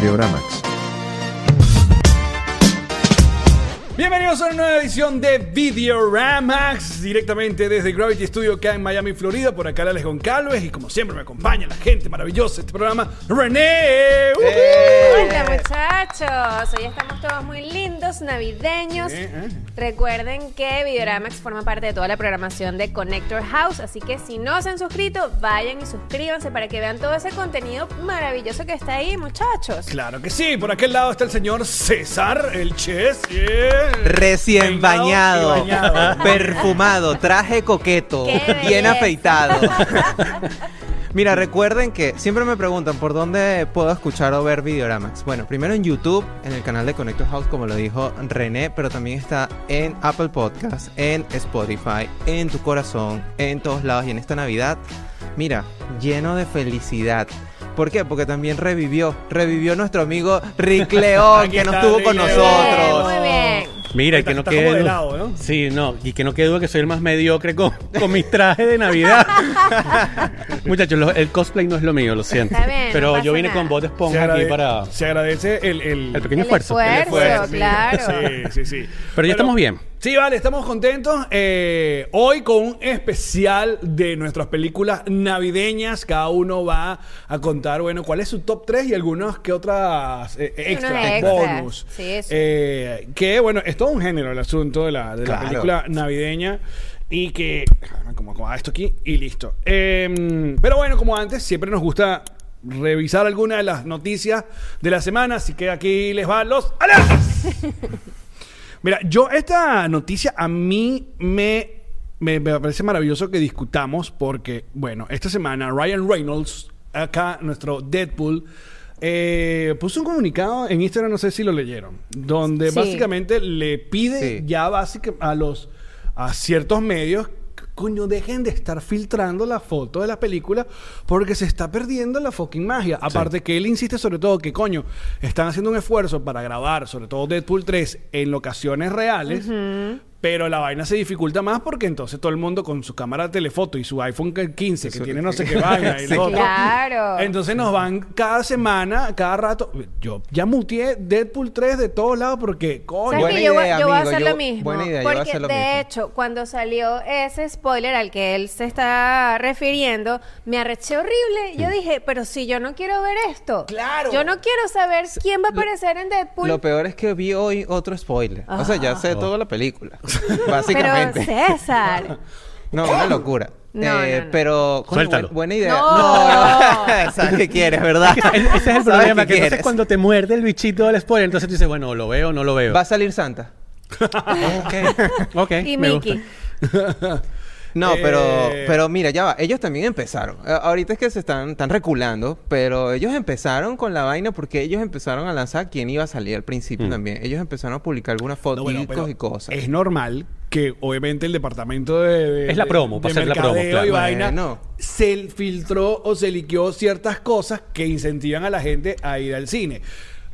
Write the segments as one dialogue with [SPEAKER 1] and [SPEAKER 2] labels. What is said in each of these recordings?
[SPEAKER 1] Videoramax.
[SPEAKER 2] Bienvenidos a una nueva edición de Videoramax, directamente desde Gravity Studio acá en Miami, Florida. Por acá Alex Goncalves y como siempre me acompaña la gente maravillosa de este programa, René. ¡Uhú!
[SPEAKER 3] Hola muchachos, hoy estamos todos muy lindos, navideños.
[SPEAKER 2] Eh, eh.
[SPEAKER 3] Recuerden que Videoramax forma parte de toda la programación de Connector House, así que si no se han suscrito, vayan y suscríbanse para que vean todo ese contenido maravilloso que está ahí, muchachos.
[SPEAKER 2] Claro que sí, por aquel lado está el señor César, el Chess. yeah.
[SPEAKER 4] Recién bañado,
[SPEAKER 2] bañado.
[SPEAKER 4] perfumado, traje coqueto,
[SPEAKER 3] ¡Qué
[SPEAKER 4] bien
[SPEAKER 3] belleza!
[SPEAKER 4] afeitado. Mira, recuerden que siempre me preguntan por dónde puedo escuchar o ver Videoramax. Bueno, primero en YouTube, en el canal de Connector House, como lo dijo René, pero también está en Apple Podcast, en Spotify, en tu corazón, en todos lados y en esta Navidad. Mira, lleno de felicidad. ¿Por qué? Porque también revivió, revivió nuestro amigo Rick León, que no
[SPEAKER 2] está
[SPEAKER 4] estuvo con nosotros.
[SPEAKER 3] Bien, muy bien.
[SPEAKER 5] Mira, y que no quede
[SPEAKER 2] lado, ¿no?
[SPEAKER 5] Sí, no, y que no quede duda que soy el más mediocre con, con mis trajes de Navidad. Muchachos, lo- el cosplay no es lo mío, lo siento.
[SPEAKER 3] Está bien,
[SPEAKER 5] Pero yo vine
[SPEAKER 3] nada.
[SPEAKER 5] con voz de esponja aquí para
[SPEAKER 2] se agradece el, el,
[SPEAKER 5] el pequeño
[SPEAKER 3] El
[SPEAKER 5] esfuerzo.
[SPEAKER 3] esfuerzo.
[SPEAKER 2] el esfuerzo, sí.
[SPEAKER 3] claro.
[SPEAKER 2] Sí, sí, sí.
[SPEAKER 5] Pero ya estamos bien.
[SPEAKER 2] Sí, vale, estamos contentos. Eh, hoy con un especial de nuestras películas navideñas. Cada uno va a contar, bueno, cuál es su top 3 y algunos que otras eh, extras,
[SPEAKER 3] extras.
[SPEAKER 2] bonus.
[SPEAKER 3] Sí, sí.
[SPEAKER 2] Eh, que, bueno, es todo un género el asunto de la, de la
[SPEAKER 4] Claro.
[SPEAKER 2] película navideña. Y que, como, como esto aquí y listo. Eh, pero bueno, como antes, siempre nos gusta revisar alguna de las noticias de la semana. Así que aquí les van los alertas. Mira, yo esta noticia a mí me, me, me parece maravilloso que discutamos porque, bueno, esta semana Ryan Reynolds, acá nuestro Deadpool, eh, puso un comunicado en Instagram, no sé si lo leyeron, donde
[SPEAKER 3] Sí.
[SPEAKER 2] básicamente le pide
[SPEAKER 4] Sí.
[SPEAKER 2] ya básicamente a los a ciertos medios coño dejen de estar filtrando la foto de la película porque se está perdiendo la fucking magia. Aparte que él insiste sobre todo que coño están haciendo un esfuerzo para grabar sobre todo Deadpool 3 en locaciones reales pero la vaina se dificulta más porque entonces todo el mundo con su cámara de telefoto y su iPhone 15 que
[SPEAKER 4] Eso-
[SPEAKER 2] tiene no sé qué vaina y
[SPEAKER 4] Sí.
[SPEAKER 2] otro,
[SPEAKER 3] Claro.
[SPEAKER 2] entonces nos van cada semana, cada rato. Yo ya muteé Deadpool 3 de todos lados porque, coño.
[SPEAKER 3] ¿Sabes
[SPEAKER 4] Buena
[SPEAKER 3] que yo, voy-
[SPEAKER 4] idea,
[SPEAKER 3] yo voy a hacer
[SPEAKER 4] yo-
[SPEAKER 3] lo mismo?
[SPEAKER 4] buena idea, yo voy a
[SPEAKER 3] porque
[SPEAKER 4] hacer lo
[SPEAKER 3] de
[SPEAKER 4] mismo.
[SPEAKER 3] hecho, cuando salió ese spoiler al que él se está refiriendo, me arreché horrible. Yo dije, pero si yo no quiero ver esto.
[SPEAKER 2] Claro.
[SPEAKER 3] Yo no quiero saber quién va a aparecer en Deadpool.
[SPEAKER 4] Lo peor es que vi hoy otro spoiler. O sea, ya sé toda la película.
[SPEAKER 3] pero
[SPEAKER 4] Básicamente.
[SPEAKER 3] César.
[SPEAKER 4] No, una locura.
[SPEAKER 3] No,
[SPEAKER 4] Eh,
[SPEAKER 3] no, no.
[SPEAKER 4] Pero, coño,
[SPEAKER 5] Suéltalo.
[SPEAKER 4] buen- buena idea.
[SPEAKER 3] No.
[SPEAKER 4] no. Sabes qué quieres, ¿verdad?
[SPEAKER 5] Ese es el problema, que entonces cuando te muerde el bichito del spoiler, entonces tú dices, bueno, lo veo o no lo veo.
[SPEAKER 4] Va a salir Santa.
[SPEAKER 5] Ok, ok.
[SPEAKER 3] y
[SPEAKER 5] me
[SPEAKER 3] Mickey.
[SPEAKER 5] gusta.
[SPEAKER 4] No,
[SPEAKER 2] Eh.
[SPEAKER 4] pero, pero mira, ya va. Ellos también empezaron. Ahorita es que se están, están reculando, pero ellos empezaron con la vaina porque ellos empezaron a lanzar quién iba a salir al principio también. Ellos empezaron a publicar algunas
[SPEAKER 2] No,
[SPEAKER 4] fotos
[SPEAKER 2] bueno,
[SPEAKER 4] y cosas.
[SPEAKER 2] Es normal que obviamente el departamento de, de-
[SPEAKER 5] Es la promo,
[SPEAKER 2] de
[SPEAKER 5] para hacer la promo, claro.
[SPEAKER 2] y vaina
[SPEAKER 4] Bueno.
[SPEAKER 2] se filtró o se liqueó ciertas cosas que incentivan a la gente a ir al cine.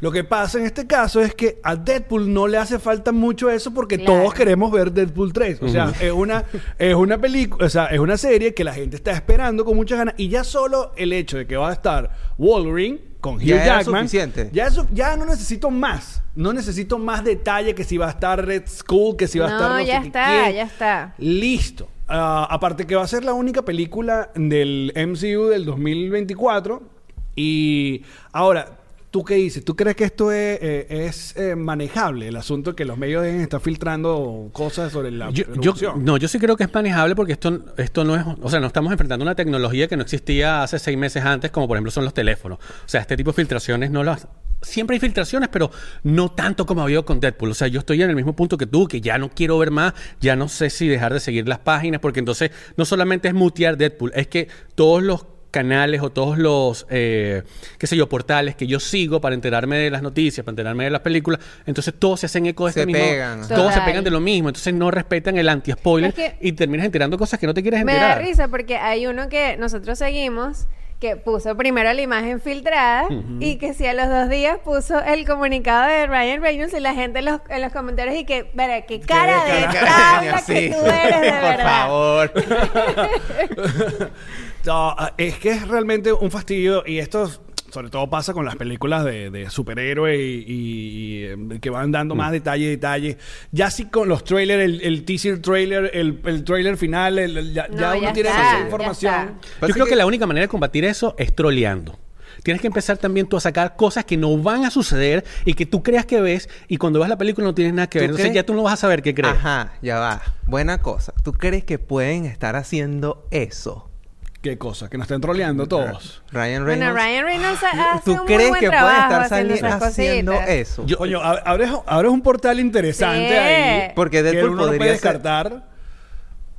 [SPEAKER 2] Lo que pasa en este caso es que a Deadpool no le hace falta mucho eso porque
[SPEAKER 3] Claro.
[SPEAKER 2] todos queremos ver Deadpool 3. O sea, es una, es una película, o sea, es una serie que la gente está esperando con muchas ganas. Y ya solo el hecho de que va a estar Wolverine con Hugh
[SPEAKER 4] Ya
[SPEAKER 2] Jackman.
[SPEAKER 4] suficiente.
[SPEAKER 2] Ya, eso- ya no necesito más. No necesito más detalle que si va a estar Red Skull, que si va a estar
[SPEAKER 3] No,
[SPEAKER 2] sé
[SPEAKER 3] ya
[SPEAKER 2] qué
[SPEAKER 3] está, ya está.
[SPEAKER 2] Listo. Ah, aparte que va a ser la única película del MCU del 2024. Y ahora, ¿tú qué dices? ¿Tú crees que esto es, eh, es, eh, manejable? El asunto que los medios deben estar filtrando cosas sobre la
[SPEAKER 5] Yo, no, yo sí creo que es manejable porque esto, esto no es, o sea, no estamos enfrentando una tecnología que no existía hace seis meses antes, como por ejemplo son los teléfonos. O sea, este tipo de filtraciones no las, siempre hay filtraciones, pero no tanto como ha habido con Deadpool. O sea, yo estoy en el mismo punto que tú, que ya no quiero ver más, ya no sé si dejar de seguir las páginas, porque entonces no solamente es mutear Deadpool, es que todos los canales o todos los, eh, qué sé yo, portales que yo sigo para enterarme de las noticias, para enterarme de las películas, entonces todos se hacen eco de
[SPEAKER 4] Se
[SPEAKER 5] este mismo...
[SPEAKER 4] pegan.
[SPEAKER 5] Todos se pegan de lo mismo, entonces no respetan el anti-spoiler
[SPEAKER 3] Es que-
[SPEAKER 5] y terminas enterando cosas que no te quieres
[SPEAKER 3] Me da
[SPEAKER 5] enterar.
[SPEAKER 3] risa porque hay uno que nosotros seguimos que puso primero la imagen filtrada y que si a los dos días puso el comunicado de Ryan Reynolds y la gente en los, en los comentarios y que, verá, qué cara de tabla que tú eres de
[SPEAKER 4] Por
[SPEAKER 3] verdad.
[SPEAKER 4] favor.
[SPEAKER 2] No, es que es realmente un fastidio y esto, o sobre todo pasa con las películas de, de superhéroes y, y- y, eh, que van dando
[SPEAKER 5] Mm.
[SPEAKER 2] más detalle, detalle. Ya sí con los trailers, el, el teaser trailer, el, el trailer final, el- el- ya,
[SPEAKER 3] No,
[SPEAKER 2] ya uno
[SPEAKER 3] ya
[SPEAKER 2] tiene
[SPEAKER 3] está,
[SPEAKER 2] esa
[SPEAKER 3] ya
[SPEAKER 2] información.
[SPEAKER 5] Yo creo
[SPEAKER 4] que-
[SPEAKER 5] que... la única manera de combatir eso es troleando. Tienes que empezar también tú a sacar cosas que no van a suceder y que tú creas que ves y cuando ves la película no tienes nada que
[SPEAKER 4] ¿Tú
[SPEAKER 5] ver. Entonces
[SPEAKER 4] crees?
[SPEAKER 5] ya tú no vas a saber qué crees.
[SPEAKER 4] Ajá, ya va. Buena cosa. ¿Tú crees que pueden estar haciendo eso?
[SPEAKER 2] Qué cosa, que nos estén troleando todos.
[SPEAKER 4] Ryan
[SPEAKER 3] Bueno,
[SPEAKER 4] Reynolds.
[SPEAKER 3] Ryan Reynolds hace
[SPEAKER 4] ¿Tú
[SPEAKER 3] un muy
[SPEAKER 4] crees
[SPEAKER 3] buen
[SPEAKER 4] que puede estar
[SPEAKER 3] haciendo
[SPEAKER 4] sali-
[SPEAKER 3] esas
[SPEAKER 4] haciendo
[SPEAKER 3] cositas.
[SPEAKER 4] eso?
[SPEAKER 5] Yo-
[SPEAKER 2] Coño, ab- abres, abres un portal interesante
[SPEAKER 3] Sí.
[SPEAKER 2] ahí.
[SPEAKER 4] Porque
[SPEAKER 2] que
[SPEAKER 4] Deadpool
[SPEAKER 2] uno no puede
[SPEAKER 4] podría ser-
[SPEAKER 2] descartar.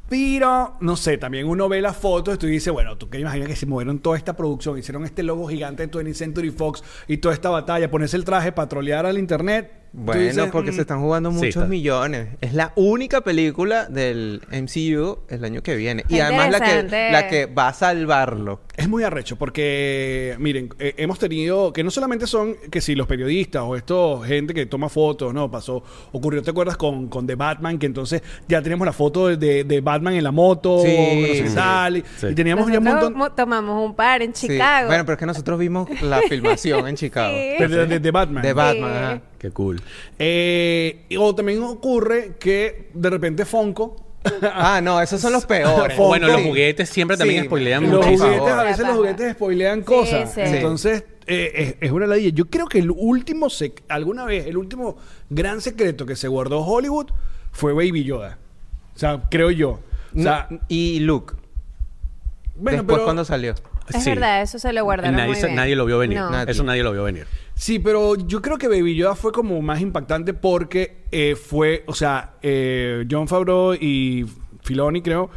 [SPEAKER 2] Pero, no sé, también uno ve las fotos y tú dices, bueno, tú que imaginas que se movieron toda esta producción, hicieron este logo gigante de 20th Century Fox y toda esta batalla, ponerse el traje para trolear al internet.
[SPEAKER 4] Bueno,
[SPEAKER 2] dices,
[SPEAKER 4] porque
[SPEAKER 2] mm,
[SPEAKER 4] se están jugando muchos millones. Es la única película del MCU el año que viene. Y además la que, la que va a salvarlo.
[SPEAKER 2] Es muy arrecho porque, miren, eh, hemos tenido que no solamente son que si los periodistas o esto, gente que toma fotos, ¿no? Pasó, ocurrió, ¿te acuerdas? Con, con The Batman, que entonces ya tenemos la foto de- de, de Batman en la moto,
[SPEAKER 4] Sí,
[SPEAKER 2] no se
[SPEAKER 4] sí.
[SPEAKER 2] sale,
[SPEAKER 5] Sí.
[SPEAKER 2] y teníamos ya un
[SPEAKER 3] Nosotros
[SPEAKER 2] montón
[SPEAKER 3] mo- tomamos un par en
[SPEAKER 4] Sí.
[SPEAKER 3] Chicago.
[SPEAKER 4] Bueno, pero es que nosotros vimos la filmación en Chicago.
[SPEAKER 3] Sí.
[SPEAKER 2] de, de- de- de Batman.
[SPEAKER 4] De Batman,
[SPEAKER 3] Sí.
[SPEAKER 4] ajá.
[SPEAKER 5] Qué cool.
[SPEAKER 2] Eh, y- o también ocurre que de repente Fonco.
[SPEAKER 4] Ah, no, esos son los peores.
[SPEAKER 2] Fonco.
[SPEAKER 5] Bueno, los juguetes siempre también spoilean
[SPEAKER 2] los
[SPEAKER 5] mucho.
[SPEAKER 4] por
[SPEAKER 2] juguetes, a veces los juguetes spoilean cosas.
[SPEAKER 3] sí.
[SPEAKER 2] Entonces, eh, es, es una ladilla. Yo creo que el último, sec- alguna vez, el último gran secreto que se guardó Hollywood fue Baby Yoda. O sea, creo yo. O
[SPEAKER 4] No,
[SPEAKER 2] sea,
[SPEAKER 4] y Luke.
[SPEAKER 2] bueno,
[SPEAKER 4] Después,
[SPEAKER 2] pero-
[SPEAKER 4] cuando salió?
[SPEAKER 3] Es
[SPEAKER 5] Sí.
[SPEAKER 3] verdad, eso se lo guardaron
[SPEAKER 5] nadie,
[SPEAKER 3] muy
[SPEAKER 5] sa-
[SPEAKER 3] bien.
[SPEAKER 5] nadie lo vio venir.
[SPEAKER 3] No.
[SPEAKER 4] Nadie.
[SPEAKER 5] Eso nadie lo vio venir.
[SPEAKER 2] Sí, pero yo creo que Baby Yoda fue como más impactante porque eh, fue, o sea, eh, John Favreau y Filoni, creo,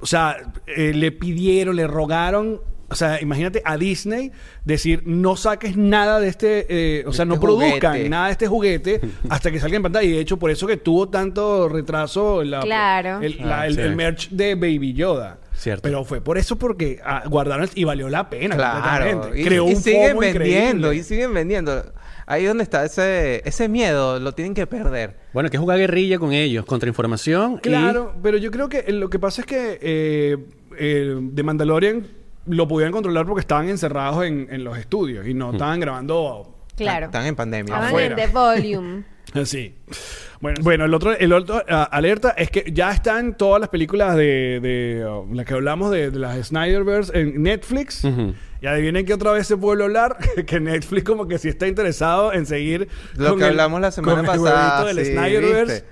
[SPEAKER 2] o sea, eh, le pidieron, le rogaron. O sea, imagínate a Disney decir no saques nada de este, eh, o sea,
[SPEAKER 4] Este
[SPEAKER 2] no produzcan
[SPEAKER 4] juguete.
[SPEAKER 2] nada de este juguete hasta que salga en pantalla. Y de hecho, por eso que tuvo tanto retraso la-
[SPEAKER 3] Claro.
[SPEAKER 2] el, la-
[SPEAKER 5] Ah,
[SPEAKER 2] el-
[SPEAKER 5] sí.
[SPEAKER 2] el merch de Baby Yoda.
[SPEAKER 5] Cierto.
[SPEAKER 2] Pero fue por eso porque ah, guardaron el- y valió la pena.
[SPEAKER 4] Claro.
[SPEAKER 2] completamente.
[SPEAKER 4] Y,
[SPEAKER 2] Creó
[SPEAKER 4] y
[SPEAKER 2] un
[SPEAKER 4] siguen
[SPEAKER 2] FOMO
[SPEAKER 4] vendiendo,
[SPEAKER 2] increíble.
[SPEAKER 4] y siguen vendiendo. Ahí donde está ese, ese miedo, lo tienen que perder.
[SPEAKER 5] Bueno, hay que jugar guerrilla con ellos, contra información. y-
[SPEAKER 2] Claro, pero yo creo que eh, lo que pasa es que eh, eh, de Mandalorian lo pudieron controlar porque estaban encerrados en, en los estudios y no estaban grabando
[SPEAKER 3] Claro.
[SPEAKER 4] Están en pandemia.
[SPEAKER 3] Estaban
[SPEAKER 2] afuera.
[SPEAKER 3] en The Volume.
[SPEAKER 2] así. Bueno, bueno, el otro, el otro ah, alerta es que ya están todas las películas de, de oh, las que hablamos de, de las Snyderverse en Netflix. Y adivinen que otra vez se puede hablar que Netflix como que sí está interesado en seguir
[SPEAKER 4] Lo que hablamos la semana pasada,
[SPEAKER 2] del
[SPEAKER 4] sí,
[SPEAKER 2] Snyderverse.
[SPEAKER 4] ¿viste?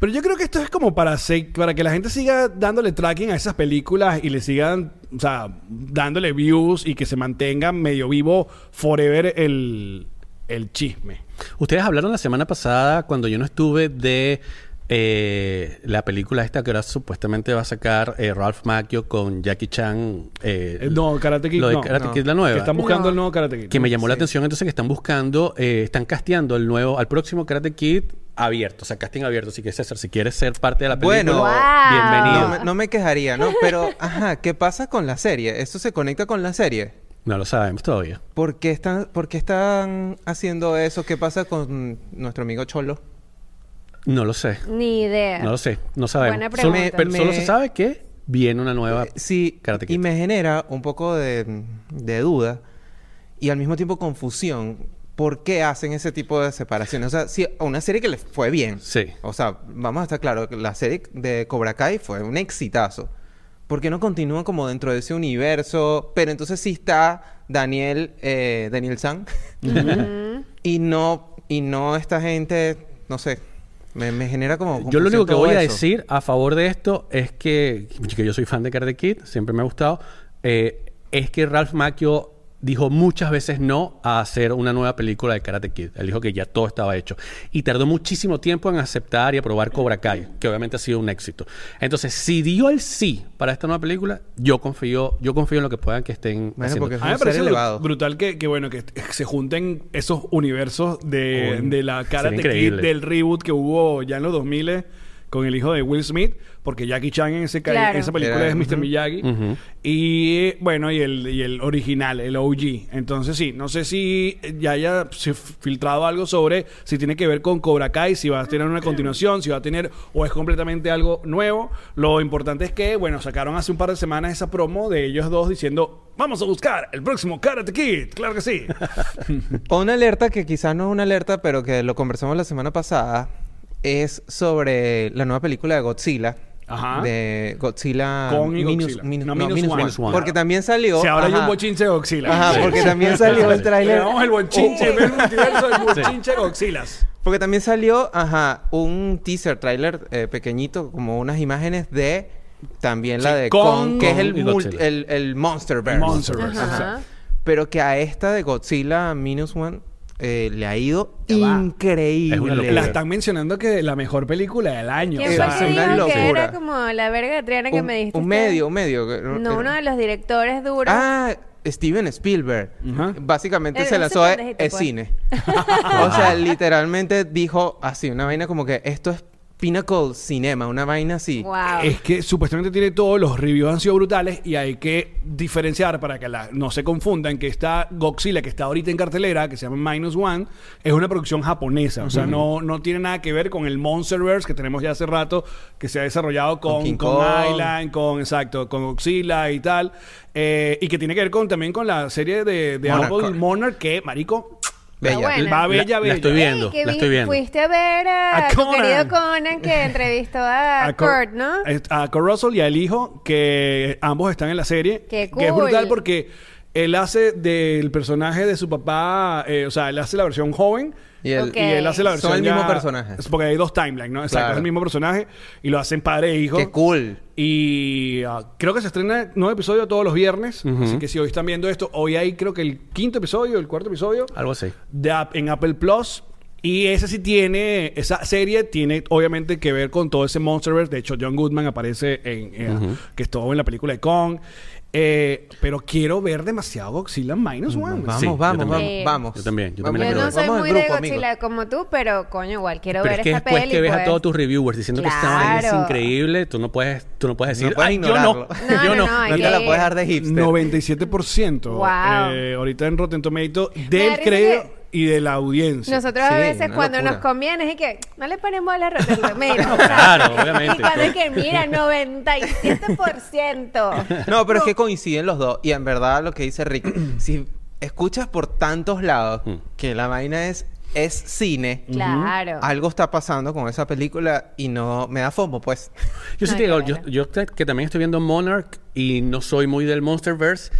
[SPEAKER 2] Pero yo creo que esto es como para, se- para que la gente siga dándole tracking a esas películas y le sigan, o sea, dándole views y que se mantenga medio vivo forever el, el chisme.
[SPEAKER 5] Ustedes hablaron la semana pasada, cuando yo no estuve, de eh, la película esta que ahora supuestamente va a sacar eh, Ralph Macchio con Jackie Chan. eh,
[SPEAKER 2] Eh, no, Karate Kid
[SPEAKER 5] Lo de
[SPEAKER 2] no.
[SPEAKER 5] Karate
[SPEAKER 4] No.
[SPEAKER 5] Kid, la
[SPEAKER 2] Que
[SPEAKER 5] nueva.
[SPEAKER 2] están buscando
[SPEAKER 3] No.
[SPEAKER 2] el nuevo Karate Kid.
[SPEAKER 5] Que me llamó la atención entonces que están buscando, eh, están casteando el nuevo, al próximo Karate Kid abierto, o sea, casting abierto. Así que César, si quieres ser parte de la película,
[SPEAKER 4] Bueno.
[SPEAKER 3] Wow.
[SPEAKER 5] bienvenido.
[SPEAKER 4] No, me- no me quejaría, ¿no? Pero, ajá, ¿qué pasa con la serie? ¿Esto se conecta con la serie?
[SPEAKER 5] No lo sabemos todavía.
[SPEAKER 4] ¿Por qué están, por qué están haciendo eso? ¿Qué pasa con nuestro amigo Cholo?
[SPEAKER 5] No lo sé.
[SPEAKER 3] Ni idea.
[SPEAKER 5] No lo sé. No sabemos.
[SPEAKER 3] Buena
[SPEAKER 5] Solo, pero solo se sabe que viene una nueva.
[SPEAKER 4] Eh, Sí,
[SPEAKER 5] Karate Kid.
[SPEAKER 4] y me genera un poco de, de duda y al mismo tiempo confusión. ¿Por qué hacen ese tipo de separaciones? O sea, si a una serie que les fue bien.
[SPEAKER 5] Sí.
[SPEAKER 4] O sea, vamos a estar claros, que la serie de Cobra Kai fue un exitazo. ¿Por qué no continúa como dentro de ese universo? Pero entonces sí está Daniel, eh, Daniel San. y no, y no esta gente, no sé, me, me genera como...
[SPEAKER 5] Yo lo único que voy a decir a favor de esto es que, que yo soy fan de Karate Kid, siempre me ha gustado, eh, es que Ralph Macchio dijo muchas veces no a hacer una nueva película de Karate Kid. Él dijo que ya todo estaba hecho. Y tardó muchísimo tiempo en aceptar y aprobar Cobra Kai, que obviamente ha sido un éxito. Entonces, si dio el sí para esta nueva película, yo confío, yo confío en lo que puedan que estén
[SPEAKER 4] Bueno,
[SPEAKER 5] haciendo.
[SPEAKER 2] A mí me parece
[SPEAKER 4] elevado.
[SPEAKER 2] brutal que, que, bueno, que se junten esos universos de, de la Karate Kid del reboot que hubo ya en los 2000 con el hijo de Will Smith, porque Jackie Chan en, ese,
[SPEAKER 3] Claro.
[SPEAKER 2] en esa película
[SPEAKER 4] Era-
[SPEAKER 2] es Mr. Miyagi. Y bueno, y el, y el original, el OG. Entonces sí, no sé si ya haya filtrado algo sobre si tiene que ver con Cobra Kai, si va a tener una continuación, si va a tener o es completamente algo nuevo. Lo importante es que, bueno, sacaron hace un par de semanas esa promo de ellos dos diciendo, vamos a buscar el próximo Karate Kid. Claro que sí.
[SPEAKER 4] O Una alerta que quizás no es una alerta, pero que lo conversamos la semana pasada, es sobre la nueva película de Godzilla.
[SPEAKER 2] Ajá.
[SPEAKER 4] De Godzilla...
[SPEAKER 2] Con y
[SPEAKER 4] Minus-
[SPEAKER 2] Godzilla.
[SPEAKER 4] Minus-
[SPEAKER 2] No,
[SPEAKER 4] no,
[SPEAKER 2] Minus
[SPEAKER 4] Minus
[SPEAKER 2] One.
[SPEAKER 5] Minus One.
[SPEAKER 4] Porque también salió...
[SPEAKER 2] si ahora hay un bochinche de Godzilla.
[SPEAKER 4] Ajá,
[SPEAKER 2] Sí.
[SPEAKER 4] porque también salió el
[SPEAKER 2] Le
[SPEAKER 4] tráiler...
[SPEAKER 2] damos el bochinche,
[SPEAKER 4] un-
[SPEAKER 2] el multiverso del bochinche de Godzillas.
[SPEAKER 4] Porque también salió, ajá, un teaser trailer eh, pequeñito, como unas imágenes de también la
[SPEAKER 2] Sí,
[SPEAKER 4] de
[SPEAKER 2] Kong,
[SPEAKER 4] Kong, que es el, multi- el, el Monsterverse.
[SPEAKER 2] Monsterverse.
[SPEAKER 3] Ajá.
[SPEAKER 4] Pero que a esta de Godzilla Minus One eh, le ha ido
[SPEAKER 2] Ya
[SPEAKER 4] increíble.
[SPEAKER 5] Es una locura.
[SPEAKER 2] La están mencionando que la mejor película del año.
[SPEAKER 3] ¿Quién
[SPEAKER 2] O
[SPEAKER 3] fue
[SPEAKER 2] sea,
[SPEAKER 3] el que
[SPEAKER 4] una
[SPEAKER 3] dijo que era como la verga de Triana que
[SPEAKER 4] un,
[SPEAKER 3] me dijiste?
[SPEAKER 4] un medio, un medio.
[SPEAKER 3] No, uno de los directores duros.
[SPEAKER 4] Ah, Steven Spielberg. Básicamente se lanzó a
[SPEAKER 3] pendejito,
[SPEAKER 4] es
[SPEAKER 3] pues.
[SPEAKER 4] cine. o sea, literalmente dijo así, una vaina como que esto es Pinnacle Cinema, una vaina así.
[SPEAKER 3] Wow.
[SPEAKER 2] Es que supuestamente tiene todos los reviews han sido brutales y hay que diferenciar para que la- no se confundan que esta Godzilla que está ahorita en cartelera, que se llama Minus One, es una producción japonesa. O sea, no, no tiene nada que ver con el Monsterverse que tenemos ya hace rato, que se ha desarrollado con,
[SPEAKER 4] Con King
[SPEAKER 2] con
[SPEAKER 4] Kong.
[SPEAKER 2] Island, con, exacto, con Godzilla y tal. Eh, y que tiene que ver con también con la serie de, de
[SPEAKER 4] Monarch.
[SPEAKER 2] Apple Monarch, que, marico,
[SPEAKER 4] Bella.
[SPEAKER 3] buena.
[SPEAKER 2] va
[SPEAKER 5] La-
[SPEAKER 2] bella,
[SPEAKER 5] la
[SPEAKER 2] bella.
[SPEAKER 5] estoy viendo,
[SPEAKER 3] Ey,
[SPEAKER 5] la estoy viendo.
[SPEAKER 3] Fuiste a ver a,
[SPEAKER 2] A
[SPEAKER 3] tu
[SPEAKER 2] Conan.
[SPEAKER 3] querido Conan que entrevistó a,
[SPEAKER 2] Cor-
[SPEAKER 3] Kurt, ¿no?
[SPEAKER 2] A Kurt Russell y al hijo, que ambos están en la serie.
[SPEAKER 3] Qué
[SPEAKER 2] Que es
[SPEAKER 3] cool.
[SPEAKER 2] brutal porque él hace del personaje de su papá, eh, o sea, él hace la versión joven.
[SPEAKER 4] Y el-
[SPEAKER 3] Ok.
[SPEAKER 2] Y él hace la
[SPEAKER 4] Son
[SPEAKER 2] versión
[SPEAKER 4] el mismo
[SPEAKER 2] ya-
[SPEAKER 4] personaje.
[SPEAKER 2] es Porque hay dos timelines, ¿no? Exacto,
[SPEAKER 4] Claro.
[SPEAKER 2] es el mismo personaje. Y lo hacen padre e hijo.
[SPEAKER 4] Qué cool.
[SPEAKER 2] Y ah, creo que se estrena nuevo episodio todos los viernes. Así que si hoy están viendo esto, hoy hay creo que el quinto episodio, el cuarto episodio
[SPEAKER 5] Algo así.
[SPEAKER 2] de App- en Apple Plus. Y ese sí tiene, esa serie tiene obviamente que ver con todo ese Monsterverse. De hecho, John Goodman aparece en, eh, que estuvo en la película de Kong. Eh, pero quiero ver demasiado Godzilla Minus One.
[SPEAKER 4] Vamos,
[SPEAKER 5] Sí,
[SPEAKER 4] vamos, vamos,
[SPEAKER 3] Sí.
[SPEAKER 4] vamos.
[SPEAKER 5] Yo también, yo también
[SPEAKER 3] Yo
[SPEAKER 5] quiero
[SPEAKER 3] no
[SPEAKER 5] ver.
[SPEAKER 3] soy
[SPEAKER 4] Vamos
[SPEAKER 3] muy
[SPEAKER 4] en
[SPEAKER 3] de
[SPEAKER 4] grupo,
[SPEAKER 3] Godzilla
[SPEAKER 4] amigo.
[SPEAKER 3] como tú, pero coño, igual quiero
[SPEAKER 5] Pero
[SPEAKER 3] ver
[SPEAKER 5] es que
[SPEAKER 3] esta
[SPEAKER 5] después
[SPEAKER 3] peli.
[SPEAKER 5] que ves a
[SPEAKER 3] pues.
[SPEAKER 5] todos tus reviewers diciendo que esta vaina es
[SPEAKER 3] Claro.
[SPEAKER 5] increíble, tú no puedes, tú no puedes
[SPEAKER 4] No
[SPEAKER 5] decir,
[SPEAKER 4] puedes
[SPEAKER 5] "Ay, yo no,
[SPEAKER 4] ignorarlo.
[SPEAKER 3] No,
[SPEAKER 5] yo
[SPEAKER 3] no,
[SPEAKER 5] no.
[SPEAKER 3] no,
[SPEAKER 4] No te la puedes dar de hipster.
[SPEAKER 2] 97%
[SPEAKER 3] Wow.
[SPEAKER 2] eh, ahorita en Rotten Tomato del creo
[SPEAKER 3] que-
[SPEAKER 2] y de la audiencia.
[SPEAKER 3] Nosotros
[SPEAKER 4] Sí,
[SPEAKER 3] a veces cuando
[SPEAKER 4] locura.
[SPEAKER 3] nos conviene es que no le ponemos a la rota. Mira,
[SPEAKER 5] Claro, obviamente.
[SPEAKER 3] Y cuando es que mira, 97%.
[SPEAKER 4] No, pero es que coinciden los dos. Y en verdad lo que dice Rick, si escuchas por tantos lados
[SPEAKER 5] Mm.
[SPEAKER 4] que la vaina es, es cine,
[SPEAKER 3] Claro.
[SPEAKER 4] algo está pasando con esa película y no me da fomo, pues.
[SPEAKER 5] Yo sí
[SPEAKER 3] No,
[SPEAKER 5] te digo,
[SPEAKER 3] claro.
[SPEAKER 5] yo, yo te- que también estoy viendo Monarch y no soy muy del Monsterverse.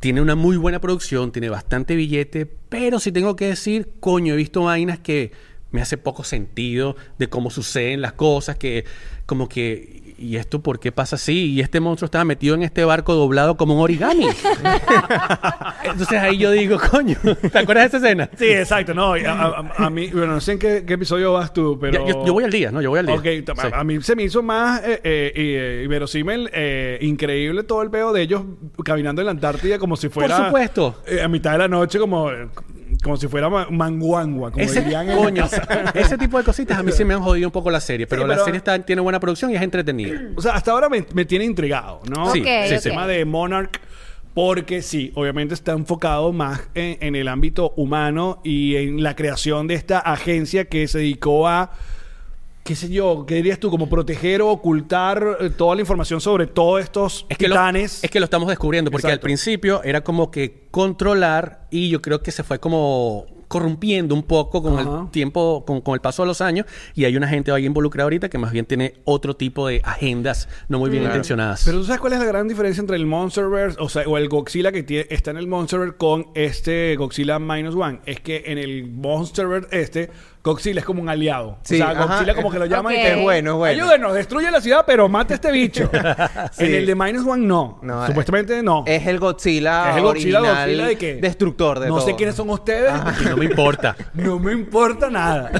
[SPEAKER 5] Tiene una muy buena producción, tiene bastante billete, pero si tengo que decir, coño, he visto vainas que me hace poco sentido de cómo suceden las cosas, que como que, ¿y esto por qué pasa así? Y este monstruo estaba metido en este barco doblado como un origami. Entonces ahí yo digo, coño, ¿te acuerdas de esa escena?
[SPEAKER 2] Sí, exacto. No, a, a- a mí, bueno, no sé en qué, qué episodio vas tú, pero...
[SPEAKER 5] Yo, yo- yo voy al día, ¿no? Yo voy al día.
[SPEAKER 2] Ok, t-
[SPEAKER 5] Sí.
[SPEAKER 2] a, a mí se me hizo más eh, eh, eh, inverosímil, eh, increíble todo el peo de ellos caminando en la Antártida como si fuera...
[SPEAKER 5] supuesto.
[SPEAKER 2] eh, a mitad de la noche como, como si fuera ma- manguangua, como
[SPEAKER 5] Ese,
[SPEAKER 2] dirían en-
[SPEAKER 5] coño, ese tipo de cositas a mí sí me han jodido un poco la serie, pero,
[SPEAKER 2] Sí,
[SPEAKER 5] la serie está, tiene buena producción y es entretenida.
[SPEAKER 2] O sea, hasta ahora me, me tiene intrigado, ¿no?
[SPEAKER 5] Sí,
[SPEAKER 3] Ok,
[SPEAKER 5] sí,
[SPEAKER 2] El tema de Monarch, porque sí, obviamente está enfocado más en, en el ámbito humano y en la creación de esta agencia que se dedicó a, qué sé yo, ¿qué dirías tú? Como proteger o ocultar eh, toda la información sobre todos estos
[SPEAKER 5] Es que, lo,
[SPEAKER 2] titanes.
[SPEAKER 5] es que lo estamos descubriendo, porque al principio era como que controlar y yo creo que se fue como corrompiendo un poco con
[SPEAKER 2] Ajá.
[SPEAKER 5] el tiempo, con, con el paso de los años, y hay una gente ahí involucrada ahorita que más bien tiene otro tipo de agendas no muy bien
[SPEAKER 4] Claro.
[SPEAKER 5] intencionadas.
[SPEAKER 2] Pero tú sabes cuál es la gran diferencia entre el Monsterverse, o sea, o el Godzilla que está en el Monsterverse con este Godzilla Minus One. Es que en el Monsterverse este, Godzilla es como un aliado.
[SPEAKER 4] Sí,
[SPEAKER 2] o sea,
[SPEAKER 4] ajá.
[SPEAKER 2] Godzilla como que lo llama y te
[SPEAKER 4] Es bueno, es bueno.
[SPEAKER 2] Ayúdenos, destruye la ciudad, pero mata a este bicho.
[SPEAKER 4] Sí.
[SPEAKER 2] En el de Minus One no.
[SPEAKER 4] No,
[SPEAKER 2] Supuestamente no.
[SPEAKER 4] Es el Godzilla
[SPEAKER 2] Es el Godzilla,
[SPEAKER 4] original,
[SPEAKER 2] Godzilla de que
[SPEAKER 4] destructor de
[SPEAKER 2] no
[SPEAKER 4] todo.
[SPEAKER 2] sé quiénes son ustedes.
[SPEAKER 5] Y no me importa.
[SPEAKER 2] No me importa nada.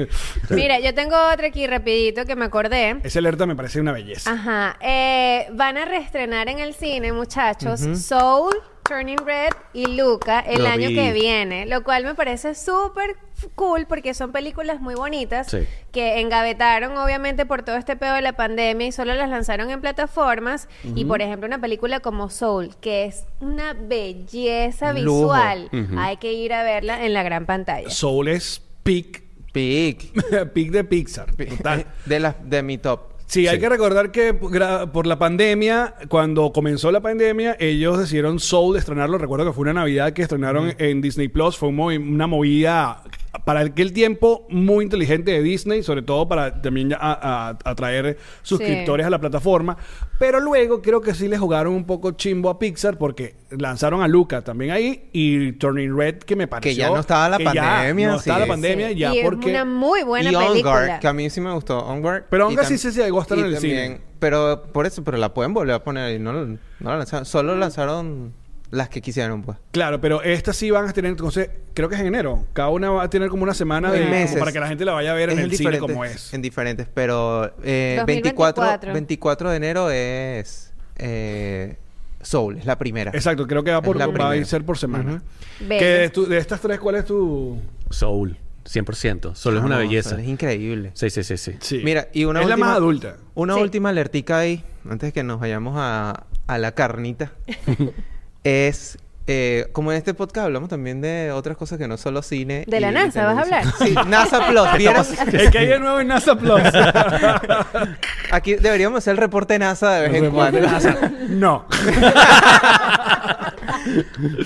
[SPEAKER 3] Mira, yo tengo otra aquí rapidito que me acordé.
[SPEAKER 2] Ese alerta me parece una belleza.
[SPEAKER 3] Ajá. Eh, van a reestrenar en el cine, muchachos, Soul, Turning Red y Luca el
[SPEAKER 5] Lo
[SPEAKER 3] año
[SPEAKER 5] vi.
[SPEAKER 3] que viene. Lo cual me parece súper cool porque son películas muy bonitas
[SPEAKER 5] Sí.
[SPEAKER 3] que engavetaron obviamente por todo este pedo de la pandemia y solo las lanzaron en plataformas. Y por ejemplo, una película como Soul, que es una belleza
[SPEAKER 4] Lujo.
[SPEAKER 3] visual, hay que ir a verla en la gran pantalla.
[SPEAKER 2] Soul es peak,
[SPEAKER 4] Pic.
[SPEAKER 2] peak de Pixar. Total.
[SPEAKER 4] De, la, de mi top.
[SPEAKER 2] Sí, hay
[SPEAKER 5] Sí.
[SPEAKER 2] que recordar que por la pandemia, cuando comenzó la pandemia, ellos decidieron Soul estrenarlo. Recuerdo que fue una Navidad que estrenaron en Disney Plus. Fue una movida para aquel tiempo muy inteligente de Disney, sobre todo para también atraer suscriptores a la plataforma. Pero luego creo que sí le jugaron un poco chimbo a Pixar porque lanzaron a Luca también ahí y Turning Red que me pareció
[SPEAKER 4] ya no estaba la
[SPEAKER 2] que ya
[SPEAKER 4] pandemia,
[SPEAKER 2] no estaba
[SPEAKER 4] sí.
[SPEAKER 2] la pandemia
[SPEAKER 3] Sí.
[SPEAKER 2] ya
[SPEAKER 3] y
[SPEAKER 2] porque
[SPEAKER 3] es una muy buena
[SPEAKER 4] y
[SPEAKER 3] película.
[SPEAKER 4] Onward, que a mí sí me gustó. Onward.
[SPEAKER 2] Pero Onward sí se llegó a estar
[SPEAKER 4] y
[SPEAKER 2] en el
[SPEAKER 4] también-
[SPEAKER 2] cine.
[SPEAKER 4] Pero por eso, pero la pueden volver a poner y no, no la lanzaron. Solo lanzaron las que quisieron, pues.
[SPEAKER 2] Claro, pero estas sí van a tener, entonces, creo que es en enero. Cada una va a tener como una semana de,
[SPEAKER 4] meses.
[SPEAKER 2] para que la gente la vaya a ver en el cine como es.
[SPEAKER 4] En diferentes, pero eh,
[SPEAKER 3] 2024.
[SPEAKER 4] 24, 24 de enero es eh, Soul, es la primera.
[SPEAKER 2] Exacto, creo que va, por, va a ser por semana. Que de, tu- de estas tres, ¿cuál es tu...?
[SPEAKER 5] Soul, 100%. Soul es una belleza.
[SPEAKER 4] Es increíble.
[SPEAKER 5] Sí, sí, sí, sí.
[SPEAKER 2] Sí.
[SPEAKER 4] Mira, y una
[SPEAKER 2] es la
[SPEAKER 4] última,
[SPEAKER 2] más adulta.
[SPEAKER 4] Una
[SPEAKER 3] Sí.
[SPEAKER 4] última alertica ahí, antes de que nos vayamos a, a la carnita. es, eh, como en este podcast hablamos también de otras cosas que no solo cine.
[SPEAKER 3] ¿De la
[SPEAKER 4] y
[SPEAKER 3] NASA vas a
[SPEAKER 4] televisión. Sí, NASA Plus. ¿Vieron?
[SPEAKER 2] Es que hay de nuevo en NASA Plus.
[SPEAKER 4] Aquí deberíamos hacer el reporte NASA de vez en cuando.
[SPEAKER 2] no.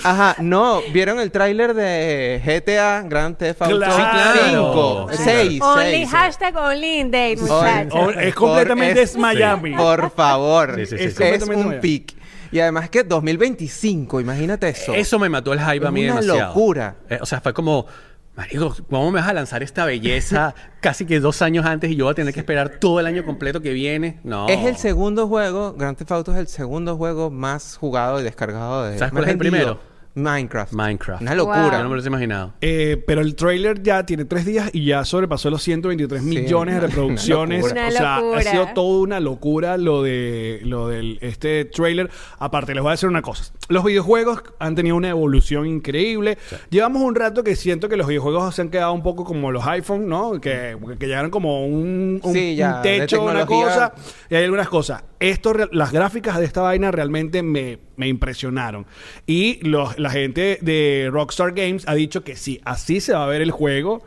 [SPEAKER 4] Ajá, no, ¿vieron el tráiler de GTA Grand Theft Auto
[SPEAKER 2] Claro.
[SPEAKER 4] 5?
[SPEAKER 5] Sí,
[SPEAKER 4] 6,
[SPEAKER 3] Only hashtag only in date, muchachos.
[SPEAKER 2] Oh, es completamente es Miami.
[SPEAKER 4] Por favor,
[SPEAKER 5] Sí, sí, sí,
[SPEAKER 4] es,
[SPEAKER 2] completamente
[SPEAKER 4] un pic. Y además que 2025, imagínate eso.
[SPEAKER 5] Eso me mató el hype a mí
[SPEAKER 4] una
[SPEAKER 5] demasiado.
[SPEAKER 4] locura.
[SPEAKER 5] Eh, o sea, fue como, marico, ¿cómo me vas a lanzar esta belleza casi que dos años antes y yo voy a tener que esperar todo el año completo que viene? No.
[SPEAKER 4] Es el segundo juego, Grand Theft Auto es el segundo juego más jugado y descargado de...
[SPEAKER 5] ¿Sabes cuál es el primero?
[SPEAKER 4] Minecraft.
[SPEAKER 5] Minecraft.
[SPEAKER 4] Una
[SPEAKER 3] Wow.
[SPEAKER 4] locura.
[SPEAKER 5] Yo no me lo hubiese imaginado.
[SPEAKER 2] Eh, pero el trailer ya tiene tres días y ya sobrepasó los 123
[SPEAKER 4] Sí,
[SPEAKER 2] millones de reproducciones.
[SPEAKER 4] una
[SPEAKER 3] locura.
[SPEAKER 2] o sea,
[SPEAKER 3] locura.
[SPEAKER 2] ha sido toda una locura lo de lo del este trailer. Aparte, les voy a decir una cosa. Los videojuegos han tenido una evolución increíble. Llevamos un rato que siento que los videojuegos se han quedado un poco como los iPhone, ¿no? Que, que llegaron como un, un-
[SPEAKER 4] Sí, ya,
[SPEAKER 2] un
[SPEAKER 4] de
[SPEAKER 2] techo, una cosa. Y hay algunas cosas. Esto, las gráficas de esta vaina realmente me, me impresionaron. Y los, la gente de Rockstar Games ha dicho que sí, así se va a ver el juego.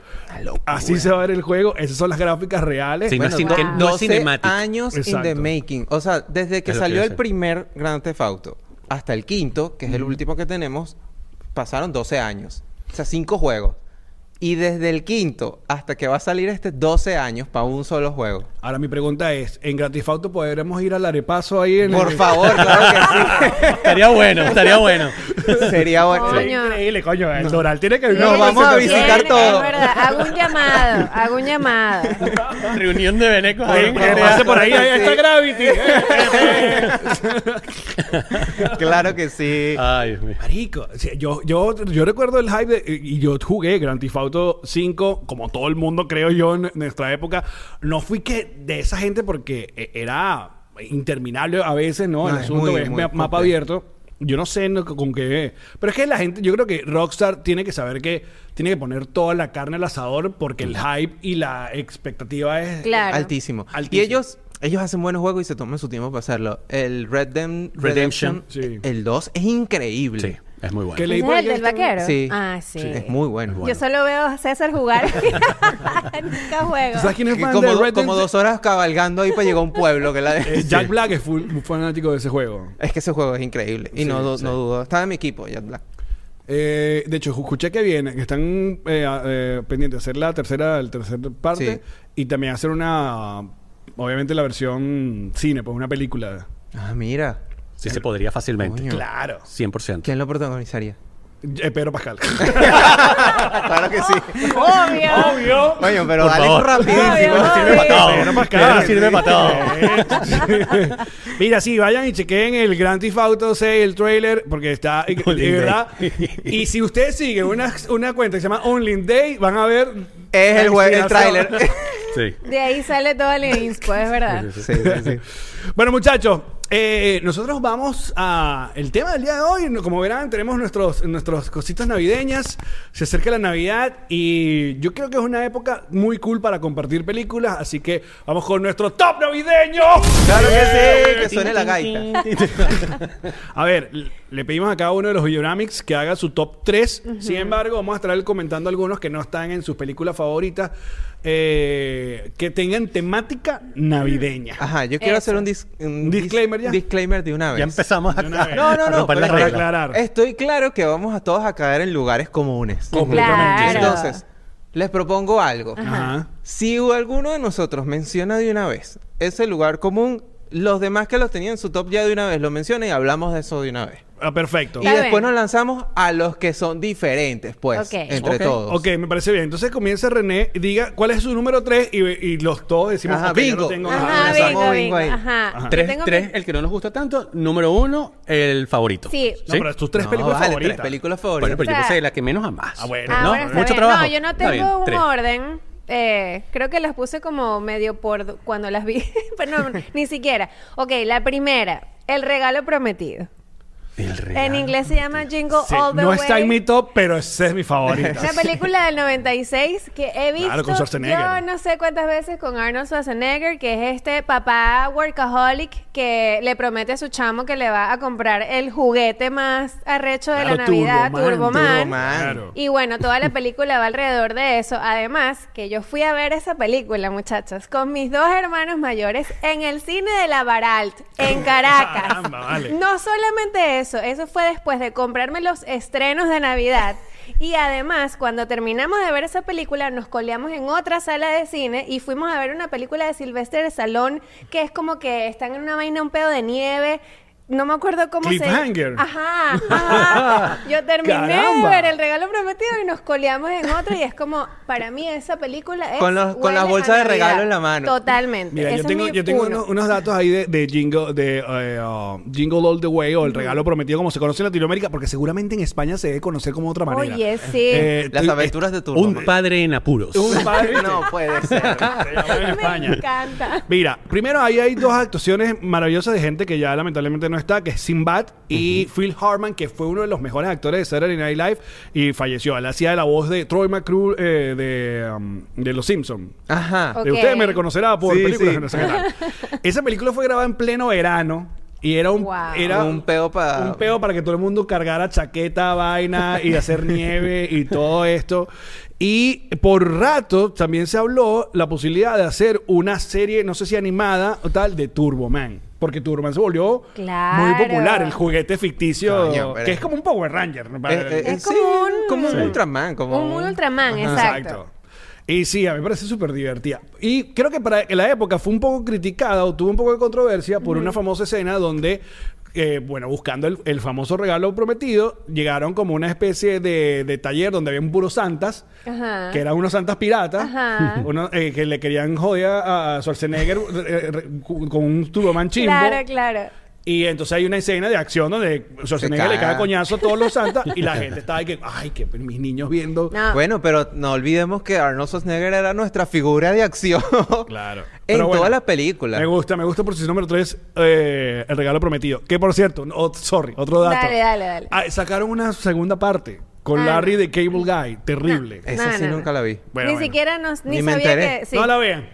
[SPEAKER 2] Así se va a ver el juego. Esas son las gráficas reales.
[SPEAKER 5] Sí, no es
[SPEAKER 4] Bueno,
[SPEAKER 5] cin- que no es
[SPEAKER 4] 12
[SPEAKER 5] cinemático.
[SPEAKER 4] años in the
[SPEAKER 2] Exacto.
[SPEAKER 4] making. O sea, desde que
[SPEAKER 5] Es lo que
[SPEAKER 4] salió el primer Grand Theft Auto hasta el quinto, que es el último que tenemos, pasaron 12 años. O sea, 5 juegos. Y desde el quinto hasta que va a salir este, 12 años para un solo juego.
[SPEAKER 2] Ahora mi pregunta es, ¿en Grand Theft Auto podremos ir al arepaso ahí en
[SPEAKER 4] Por
[SPEAKER 2] el-
[SPEAKER 4] favor, claro
[SPEAKER 5] estaría bueno, estaría bueno.
[SPEAKER 4] que sí. Sería bueno.
[SPEAKER 3] Coño.
[SPEAKER 2] Increíble, coño. El Doral tiene que
[SPEAKER 4] Nos
[SPEAKER 3] Tiene
[SPEAKER 4] vamos a
[SPEAKER 3] que-
[SPEAKER 4] visitar
[SPEAKER 3] tiene-
[SPEAKER 4] todo.
[SPEAKER 3] Es verdad, hago un llamado, hago un llamado.
[SPEAKER 5] Reunión de
[SPEAKER 2] que
[SPEAKER 5] GTA.
[SPEAKER 2] pase por ahí, ahí está
[SPEAKER 4] Sí.
[SPEAKER 2] Gravity.
[SPEAKER 4] claro que sí.
[SPEAKER 5] Ay, Dios mío.
[SPEAKER 2] Marico, yo, yo, yo recuerdo el hype de- y yo jugué Grand Theft Auto 5, como todo el mundo creo yo en nuestra época. No fui que de esa gente porque eh, era interminable a veces, ¿no? El
[SPEAKER 4] No, es
[SPEAKER 2] asunto
[SPEAKER 4] muy,
[SPEAKER 2] es
[SPEAKER 4] muy
[SPEAKER 2] ma- mapa abierto. Yo no sé no, con qué. Pero es que la gente, yo creo que Rockstar tiene que saber que tiene que poner toda la carne al asador porque el hype y la expectativa es.
[SPEAKER 3] Claro.
[SPEAKER 4] Altísimo.
[SPEAKER 2] Altísimo.
[SPEAKER 4] Y ellos, ellos hacen buenos juegos y se toman su tiempo para hacerlo. El Red Dem-
[SPEAKER 5] Redemption.
[SPEAKER 2] Sí.
[SPEAKER 4] el 2 es increíble.
[SPEAKER 5] Sí, es muy bueno.
[SPEAKER 2] Que leí
[SPEAKER 3] ¿Ese
[SPEAKER 2] por
[SPEAKER 3] es el del vaquero?
[SPEAKER 4] Sí.
[SPEAKER 3] Ah, sí.
[SPEAKER 4] Es muy bueno.
[SPEAKER 3] Yo solo veo a César jugar. Nunca juego.
[SPEAKER 2] ¿Sabes quién es fan
[SPEAKER 4] como,
[SPEAKER 2] de
[SPEAKER 4] do-
[SPEAKER 2] Red
[SPEAKER 4] como
[SPEAKER 2] Dead?
[SPEAKER 4] dos horas cabalgando ahí para llegar a un pueblo que la
[SPEAKER 2] Eh, Jack Black es full- fanático de ese juego.
[SPEAKER 4] Es que ese juego es increíble. Y
[SPEAKER 2] Sí,
[SPEAKER 4] no, du-
[SPEAKER 2] sí.
[SPEAKER 4] no dudo. Estaba en mi equipo, Jack Black.
[SPEAKER 2] Eh, de hecho, escuché que viene, que están eh, eh, pendientes de hacer la tercera, el tercer parte
[SPEAKER 4] Sí.
[SPEAKER 2] y también hacer una, obviamente la versión cine, pues una película.
[SPEAKER 4] Ah, mira.
[SPEAKER 5] Sí se podría fácilmente.
[SPEAKER 4] Coño.
[SPEAKER 2] Claro.
[SPEAKER 5] 100%.
[SPEAKER 4] ¿Quién lo protagonizaría?
[SPEAKER 2] Eh, Pedro Pascal.
[SPEAKER 4] claro que sí.
[SPEAKER 3] Obvio.
[SPEAKER 2] Obvio.
[SPEAKER 4] Coño, pero
[SPEAKER 5] Por
[SPEAKER 4] dale
[SPEAKER 5] favor.
[SPEAKER 4] rapidísimo.
[SPEAKER 3] Obvio,
[SPEAKER 5] Sirve para todo.
[SPEAKER 2] Pedro Pascal.
[SPEAKER 5] Pedro sirve para todo.
[SPEAKER 2] Mira, sí, vayan y chequen el Grand Theft Auto 6, el trailer, porque está, de verdad. Y si ustedes siguen una, una cuenta que se llama Only Day, van a ver.
[SPEAKER 4] Es
[SPEAKER 2] la
[SPEAKER 4] el, jue- el
[SPEAKER 2] inspiración.
[SPEAKER 4] tráiler.
[SPEAKER 5] Sí.
[SPEAKER 3] De ahí sale todo el inspo, es verdad.
[SPEAKER 4] sí, sí, sí.
[SPEAKER 2] Bueno, muchachos, Eh, nosotros vamos a el tema del día de hoy. Como verán, tenemos nuestros, nuestros cositas navideñas. Se acerca la Navidad y yo creo que es una época muy cool para compartir películas. Así que vamos con nuestro top navideño.
[SPEAKER 4] Claro que sí, que suene la gaita.
[SPEAKER 2] A ver, le pedimos a cada uno de los Videoramics que haga su top 3. Sin embargo, vamos a estar comentando algunos que no están en sus películas favoritas. Eh, que tengan temática navideña.
[SPEAKER 4] Ajá, yo quiero
[SPEAKER 3] Eso.
[SPEAKER 4] hacer un, dis- un dis-
[SPEAKER 2] disclaimer ya?
[SPEAKER 4] disclaimer de una vez.
[SPEAKER 5] Ya empezamos a,
[SPEAKER 2] una vez.
[SPEAKER 4] No, no,
[SPEAKER 5] a
[SPEAKER 4] no,
[SPEAKER 2] para aclarar.
[SPEAKER 4] Estoy claro que vamos a todos a caer en lugares comunes.
[SPEAKER 2] Completamente.
[SPEAKER 3] Claro.
[SPEAKER 4] Entonces, les propongo algo.
[SPEAKER 2] Ajá.
[SPEAKER 4] Si alguno de nosotros menciona de una vez ese lugar común, los demás que los tenían en su top ya de una vez lo mencionan y hablamos de eso de una vez.
[SPEAKER 2] Ah, perfecto.
[SPEAKER 4] Y
[SPEAKER 3] Está
[SPEAKER 4] después
[SPEAKER 3] bien.
[SPEAKER 4] nos lanzamos a los que son diferentes, pues,
[SPEAKER 3] Ok.
[SPEAKER 4] entre
[SPEAKER 5] Ok.
[SPEAKER 4] todos.
[SPEAKER 2] Ok, me parece bien. Entonces comienza René, diga cuál es su número 3 y, y los todos decimos,
[SPEAKER 4] Ajá,
[SPEAKER 2] ok, yo
[SPEAKER 4] bingo.
[SPEAKER 2] lo tengo.
[SPEAKER 4] Ajá, empezamos
[SPEAKER 3] bingo,
[SPEAKER 4] bingo
[SPEAKER 3] bingo.
[SPEAKER 4] ahí.
[SPEAKER 3] Ajá. Yo
[SPEAKER 5] Tres,
[SPEAKER 3] tengo
[SPEAKER 5] tres,
[SPEAKER 3] mi-
[SPEAKER 5] el que no nos gusta tanto. Número uno, el favorito.
[SPEAKER 3] Sí.
[SPEAKER 2] No, pero tus tres
[SPEAKER 4] No,
[SPEAKER 2] películas
[SPEAKER 4] vale,
[SPEAKER 2] favoritas.
[SPEAKER 4] tres películas
[SPEAKER 5] Bueno,
[SPEAKER 4] favoritas.
[SPEAKER 5] pero yo
[SPEAKER 3] O sea-
[SPEAKER 5] pensé la que menos a más.
[SPEAKER 2] Ah, bueno.
[SPEAKER 3] Ah,
[SPEAKER 5] ¿No?
[SPEAKER 3] bueno, está
[SPEAKER 5] Mucho
[SPEAKER 3] bien.
[SPEAKER 5] trabajo.
[SPEAKER 3] No, yo no
[SPEAKER 5] Está bien,
[SPEAKER 3] tengo un
[SPEAKER 5] tres.
[SPEAKER 3] orden. Eh, creo que las puse como medio por cuando las vi. Pero no, ni siquiera. Ok, la primera, El regalo prometido.
[SPEAKER 5] El regalo.
[SPEAKER 3] En inglés se llama Jingle
[SPEAKER 2] Sí,
[SPEAKER 3] All the
[SPEAKER 2] no
[SPEAKER 3] Way.
[SPEAKER 2] está en mi top, pero esa es mi favorita.
[SPEAKER 3] Una película del 96 que he visto
[SPEAKER 2] Claro, con Schwarzenegger.
[SPEAKER 3] yo no sé cuántas veces con Arnold Schwarzenegger, que es este papá workaholic que le promete a su chamo que le va a comprar el juguete más arrecho de
[SPEAKER 2] Claro,
[SPEAKER 3] la Navidad,
[SPEAKER 2] Turboman,
[SPEAKER 3] Turboman.
[SPEAKER 4] Turboman.
[SPEAKER 2] Claro.
[SPEAKER 3] Y bueno, toda la película va alrededor de eso. Además, que yo fui a ver esa película, muchachos, con mis dos hermanos mayores en el cine de la Baralt, en Caracas.
[SPEAKER 2] Caramba, vale.
[SPEAKER 3] No solamente eso, eso fue después de comprarme los estrenos de Navidad. Y además, cuando terminamos de ver esa película, nos coleamos en otra sala de cine y fuimos a ver una película de Sylvester Stallone que es como que están en una vaina, un pedo de nieve. No me acuerdo cómo
[SPEAKER 2] Cliffhanger.
[SPEAKER 3] se... Ajá, ajá. Yo terminé
[SPEAKER 2] Caramba.
[SPEAKER 3] de ver El Regalo Prometido y nos coleamos en otro y es como, para mí esa película es...
[SPEAKER 4] Con los- con las bolsas de regalo en la mano.
[SPEAKER 3] Totalmente.
[SPEAKER 2] Mira,
[SPEAKER 3] Ese
[SPEAKER 2] yo tengo, yo tengo
[SPEAKER 3] uno.
[SPEAKER 2] unos, unos datos ahí de, de Jingle, de, eh, uh, Jingle All the Way o el regalo prometido como se conoce en Latinoamérica, porque seguramente en España se debe conocer como otra manera.
[SPEAKER 3] Oye, sí.
[SPEAKER 2] Eh,
[SPEAKER 4] Las
[SPEAKER 2] tú-
[SPEAKER 4] aventuras de
[SPEAKER 5] Un
[SPEAKER 4] Turboman.
[SPEAKER 5] padre en apuros.
[SPEAKER 2] Un padre.
[SPEAKER 4] no puede ser.
[SPEAKER 2] Se llama en España.
[SPEAKER 3] Me encanta.
[SPEAKER 2] Mira, primero ahí hay dos actuaciones maravillosas de gente que ya lamentablemente no está, que es Sinbad y Phil Hartman, que fue uno de los mejores actores de Saturday Night Live y falleció. Él hacía la voz de Troy McClure eh, de, um, de Los Simpsons.
[SPEAKER 4] Ajá.
[SPEAKER 3] Ok.
[SPEAKER 2] Usted me reconocerá por
[SPEAKER 4] Sí,
[SPEAKER 2] películas
[SPEAKER 4] sí.
[SPEAKER 2] que no sé qué tal. Esa película fue grabada en pleno verano y era un,
[SPEAKER 3] Wow.
[SPEAKER 2] era
[SPEAKER 4] Un peo pa-
[SPEAKER 2] un peo para que todo el mundo cargara chaqueta, vaina y hacer nieve y todo esto. Y por rato también se habló la posibilidad de hacer una serie, no sé si animada o tal, de Turboman. Porque Turboman se volvió
[SPEAKER 3] Claro.
[SPEAKER 2] muy popular, el juguete ficticio,
[SPEAKER 4] Coño, pero-
[SPEAKER 2] que es como un Power Ranger. ¿no?
[SPEAKER 4] Eh, eh,
[SPEAKER 3] Es
[SPEAKER 4] sí,
[SPEAKER 3] como un-
[SPEAKER 4] como un
[SPEAKER 3] Sí.
[SPEAKER 4] Ultraman. Como
[SPEAKER 3] Un Ultraman,
[SPEAKER 4] Ajá.
[SPEAKER 3] exacto.
[SPEAKER 2] Y sí, a mí me parece súper divertida. Y creo que para la época fue un poco criticada o tuvo un poco de controversia por una famosa escena donde, eh, bueno, buscando el, el famoso regalo prometido, llegaron como una especie de, de taller donde habían puros santas,
[SPEAKER 3] Ajá.
[SPEAKER 2] que eran unos santas piratas, uno, eh, que le querían joder a a Schwarzenegger eh, con un tuboman chimbo.
[SPEAKER 3] Claro, claro.
[SPEAKER 2] Y entonces hay una escena de acción donde Schwarzenegger le
[SPEAKER 4] caga.
[SPEAKER 2] cae coñazo a todos los santas y la gente está ahí que, ay, que mis niños viendo.
[SPEAKER 3] No.
[SPEAKER 4] Bueno, pero no olvidemos que Arnold Schwarzenegger era nuestra figura de acción.
[SPEAKER 2] Claro.
[SPEAKER 4] En
[SPEAKER 2] Pero bueno,
[SPEAKER 4] todas las películas.
[SPEAKER 2] Me gusta, me gusta por si número 3, El regalo prometido. Que por cierto, no, sorry, otro dato.
[SPEAKER 3] Dale, dale, dale.
[SPEAKER 2] Ah, sacaron una segunda parte con
[SPEAKER 3] Ah.
[SPEAKER 2] Larry de Cable Guy. Terrible.
[SPEAKER 3] No.
[SPEAKER 4] Esa sí
[SPEAKER 3] no,
[SPEAKER 4] nunca la vi.
[SPEAKER 2] Bueno,
[SPEAKER 3] ni
[SPEAKER 2] bueno.
[SPEAKER 3] siquiera nos, ni,
[SPEAKER 4] Ni me
[SPEAKER 3] sabía
[SPEAKER 4] enteré.
[SPEAKER 3] que... sí.
[SPEAKER 2] No la vean.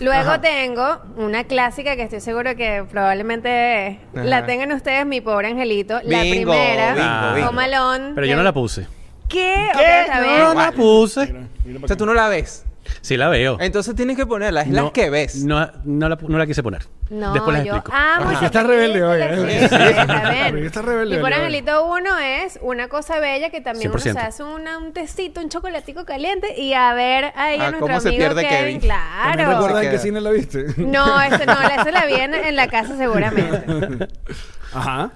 [SPEAKER 3] Luego
[SPEAKER 2] Ajá.
[SPEAKER 3] tengo una clásica que estoy seguro que probablemente
[SPEAKER 4] Ajá.
[SPEAKER 3] la tengan ustedes, mi pobre angelito. La
[SPEAKER 4] Bingo,
[SPEAKER 3] primera,
[SPEAKER 4] bingo,
[SPEAKER 5] bingo.
[SPEAKER 3] Home Alone.
[SPEAKER 5] Pero yo no la puse.
[SPEAKER 3] ¿Qué? Ok,
[SPEAKER 2] ¿Qué?
[SPEAKER 3] está
[SPEAKER 2] No,
[SPEAKER 3] bien.
[SPEAKER 5] No la puse.
[SPEAKER 4] O sea, tú no la ves.
[SPEAKER 5] Sí la veo.
[SPEAKER 4] Entonces tienes que ponerla. Es
[SPEAKER 5] No,
[SPEAKER 4] la que ves.
[SPEAKER 5] No, no, la, no la quise poner.
[SPEAKER 3] No,
[SPEAKER 5] Después les
[SPEAKER 3] yo
[SPEAKER 5] explico.
[SPEAKER 3] amo esa
[SPEAKER 2] Estás rebelde hoy,
[SPEAKER 3] película,
[SPEAKER 2] ¿eh?
[SPEAKER 3] sí, sí, está bien.
[SPEAKER 2] Rebelde
[SPEAKER 3] Y por
[SPEAKER 2] hoy.
[SPEAKER 3] Angelito uno es una cosa bella que también uno
[SPEAKER 5] 100%.
[SPEAKER 3] se hace una- un tecito, un chocolatico caliente y a ver ahí a
[SPEAKER 4] Ah,
[SPEAKER 3] nuestro
[SPEAKER 4] ¿cómo se
[SPEAKER 3] amigo
[SPEAKER 4] pierde
[SPEAKER 3] Kevin.
[SPEAKER 4] Kevin?
[SPEAKER 2] ¿También
[SPEAKER 3] Claro.
[SPEAKER 2] en qué
[SPEAKER 4] queda.
[SPEAKER 2] cine la viste?
[SPEAKER 3] No, ese no, ese la vi en, en la casa seguramente.
[SPEAKER 2] Ajá.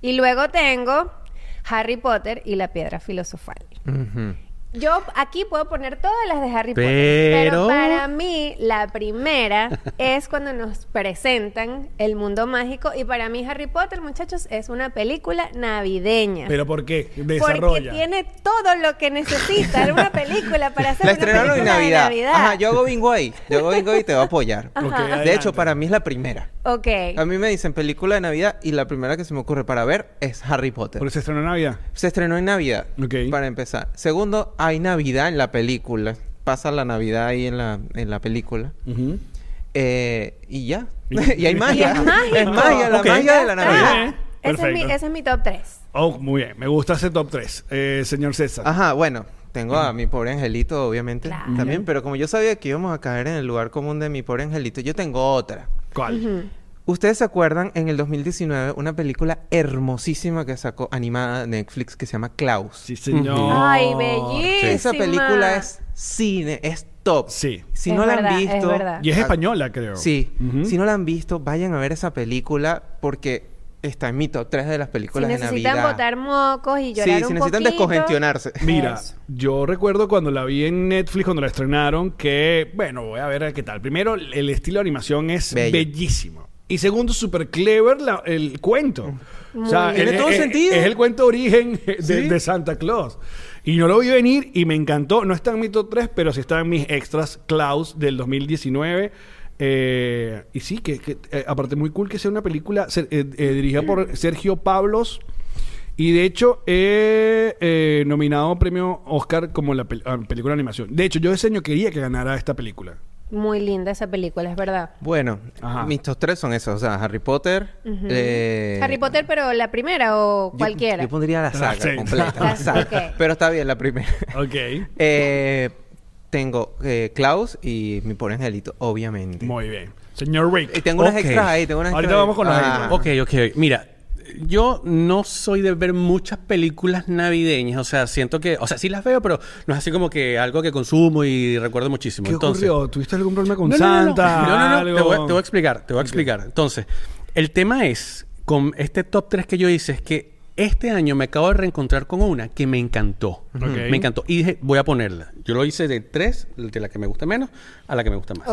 [SPEAKER 3] Y luego tengo Harry Potter y la piedra filosofal.
[SPEAKER 4] Ujú.
[SPEAKER 3] Yo aquí puedo poner todas las de Harry Potter.
[SPEAKER 5] Pero-
[SPEAKER 3] Pero para mí, la primera es cuando nos presentan el mundo mágico. Y para mí, Harry Potter, muchachos, es una película navideña.
[SPEAKER 2] ¿Pero por qué?
[SPEAKER 3] porque
[SPEAKER 2] Desarrolla.
[SPEAKER 3] tiene todo lo que necesita una película para hacer
[SPEAKER 4] La
[SPEAKER 3] una
[SPEAKER 4] estrenaron en
[SPEAKER 3] película de
[SPEAKER 4] Navidad.
[SPEAKER 3] Navidad.
[SPEAKER 4] Ajá, yo hago bingo ahí. Yo hago bingo y te voy a apoyar. De hecho, para mí es la primera.
[SPEAKER 3] Ok.
[SPEAKER 4] A mí me dicen película de Navidad y la primera que se me ocurre para ver es Harry Potter.
[SPEAKER 2] Porque se estrenó en Navidad.
[SPEAKER 4] Se estrenó en Navidad,
[SPEAKER 2] Ok.
[SPEAKER 4] para empezar. Segundo, hay Navidad en la película. Pasa la Navidad ahí en la, en la película. Eh, y ya.
[SPEAKER 2] Y-
[SPEAKER 4] hay magia.
[SPEAKER 3] Y es mágico.
[SPEAKER 4] Es magia, la magia de la Navidad.
[SPEAKER 3] Ese es, mi, ese es mi top 3.
[SPEAKER 2] Oh, muy bien. Me gusta ese top 3. señor César.
[SPEAKER 4] Ajá, bueno. Tengo a mi pobre angelito, obviamente,
[SPEAKER 3] Claro.
[SPEAKER 4] también. Pero como yo sabía que íbamos a caer en el lugar común de mi pobre angelito, yo tengo otra.
[SPEAKER 2] ¿Cuál?
[SPEAKER 4] ¿Ustedes se acuerdan en el 2019 una película hermosísima que sacó animada Netflix que se llama Klaus?
[SPEAKER 2] Sí, señor.
[SPEAKER 3] Ay, bellísima.
[SPEAKER 4] Esa película es cine, es top.
[SPEAKER 2] Sí.
[SPEAKER 4] Si
[SPEAKER 3] Es
[SPEAKER 4] no la
[SPEAKER 3] verdad,
[SPEAKER 4] han
[SPEAKER 3] es
[SPEAKER 4] visto,
[SPEAKER 3] verdad.
[SPEAKER 2] Y es española, creo.
[SPEAKER 4] sí, si no la han visto, vayan a ver esa película porque está en mi top 3 de las
[SPEAKER 3] Si
[SPEAKER 4] películas de
[SPEAKER 3] necesitan
[SPEAKER 4] Navidad.
[SPEAKER 3] botar mocos y
[SPEAKER 4] sí,
[SPEAKER 3] llorar
[SPEAKER 4] si
[SPEAKER 3] un
[SPEAKER 4] necesitan
[SPEAKER 3] poquito,
[SPEAKER 4] descongestionarse.
[SPEAKER 2] Mira, yo recuerdo cuando la vi en Netflix, cuando la estrenaron, que, bueno, voy a ver qué tal. Primero, el estilo de animación es
[SPEAKER 4] Bello.
[SPEAKER 2] bellísimo. Y segundo, súper clever la- el cuento. O sea,
[SPEAKER 3] bien.
[SPEAKER 2] es-
[SPEAKER 4] Tiene todo
[SPEAKER 2] es-
[SPEAKER 4] sentido.
[SPEAKER 2] Es el cuento origen de,
[SPEAKER 4] Sí.
[SPEAKER 2] de Santa Claus. Y no lo vi venir y me encantó. No está en mi top 3, pero sí está en mis extras Klaus del 2019. Eh, y sí, que, que, eh, aparte muy cool que sea una película ser- eh, eh, dirigida por Sergio Pablos. Y de hecho, he eh, nominado a premio Oscar como la pel- a película de animación. De hecho, yo ese año quería que ganara esta película.
[SPEAKER 3] Muy linda esa película, es verdad.
[SPEAKER 4] Bueno,
[SPEAKER 2] Ajá.
[SPEAKER 4] mis top 3 son esos, o sea, Harry Potter. eh,
[SPEAKER 3] Harry Potter, pero la primera o cualquiera.
[SPEAKER 4] Yo, pondría la saga
[SPEAKER 2] sí.
[SPEAKER 4] completa. la saga. Pero está bien, la primera.
[SPEAKER 2] Ok.
[SPEAKER 4] Eh, tengo eh, Klaus y mi pobre angelito, obviamente.
[SPEAKER 2] Muy bien. Señor Rick.
[SPEAKER 4] Y tengo unas extras ahí, tengo unas
[SPEAKER 2] Ahorita
[SPEAKER 4] extras ahí.
[SPEAKER 2] vamos con las
[SPEAKER 4] Ah.
[SPEAKER 2] extras.
[SPEAKER 5] Ok, ok. Mira, yo no soy de ver muchas películas navideñas. O sea, siento que... O sea, sí las veo, pero no es así como que algo que consumo y recuerdo muchísimo.
[SPEAKER 2] ¿Qué
[SPEAKER 5] Entonces,
[SPEAKER 2] ocurrió? ¿Tuviste algún problema con
[SPEAKER 5] No, no, no, no.
[SPEAKER 2] Santa?
[SPEAKER 5] No, no, no. Te, voy, a- te voy a explicar, te voy a explicar. Entonces, el tema es, con este top 3 que yo hice, es que este año me acabo de reencontrar con una que me encantó. Me encantó. Y dije, voy a ponerla. Yo lo hice de 3, de la que me gusta menos, a la que me gusta más.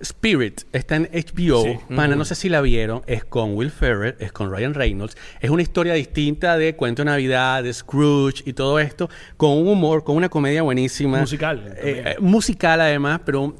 [SPEAKER 5] Spirit está en HBO.
[SPEAKER 2] Sí.
[SPEAKER 5] Pana, no sé si la vieron. Es con Will Ferrell, es con Ryan Reynolds. Es una historia distinta de Cuento de Navidad, de Scrooge y todo esto. Con un humor, con una comedia buenísima.
[SPEAKER 2] Musical,
[SPEAKER 5] Eh, eh, musical además, pero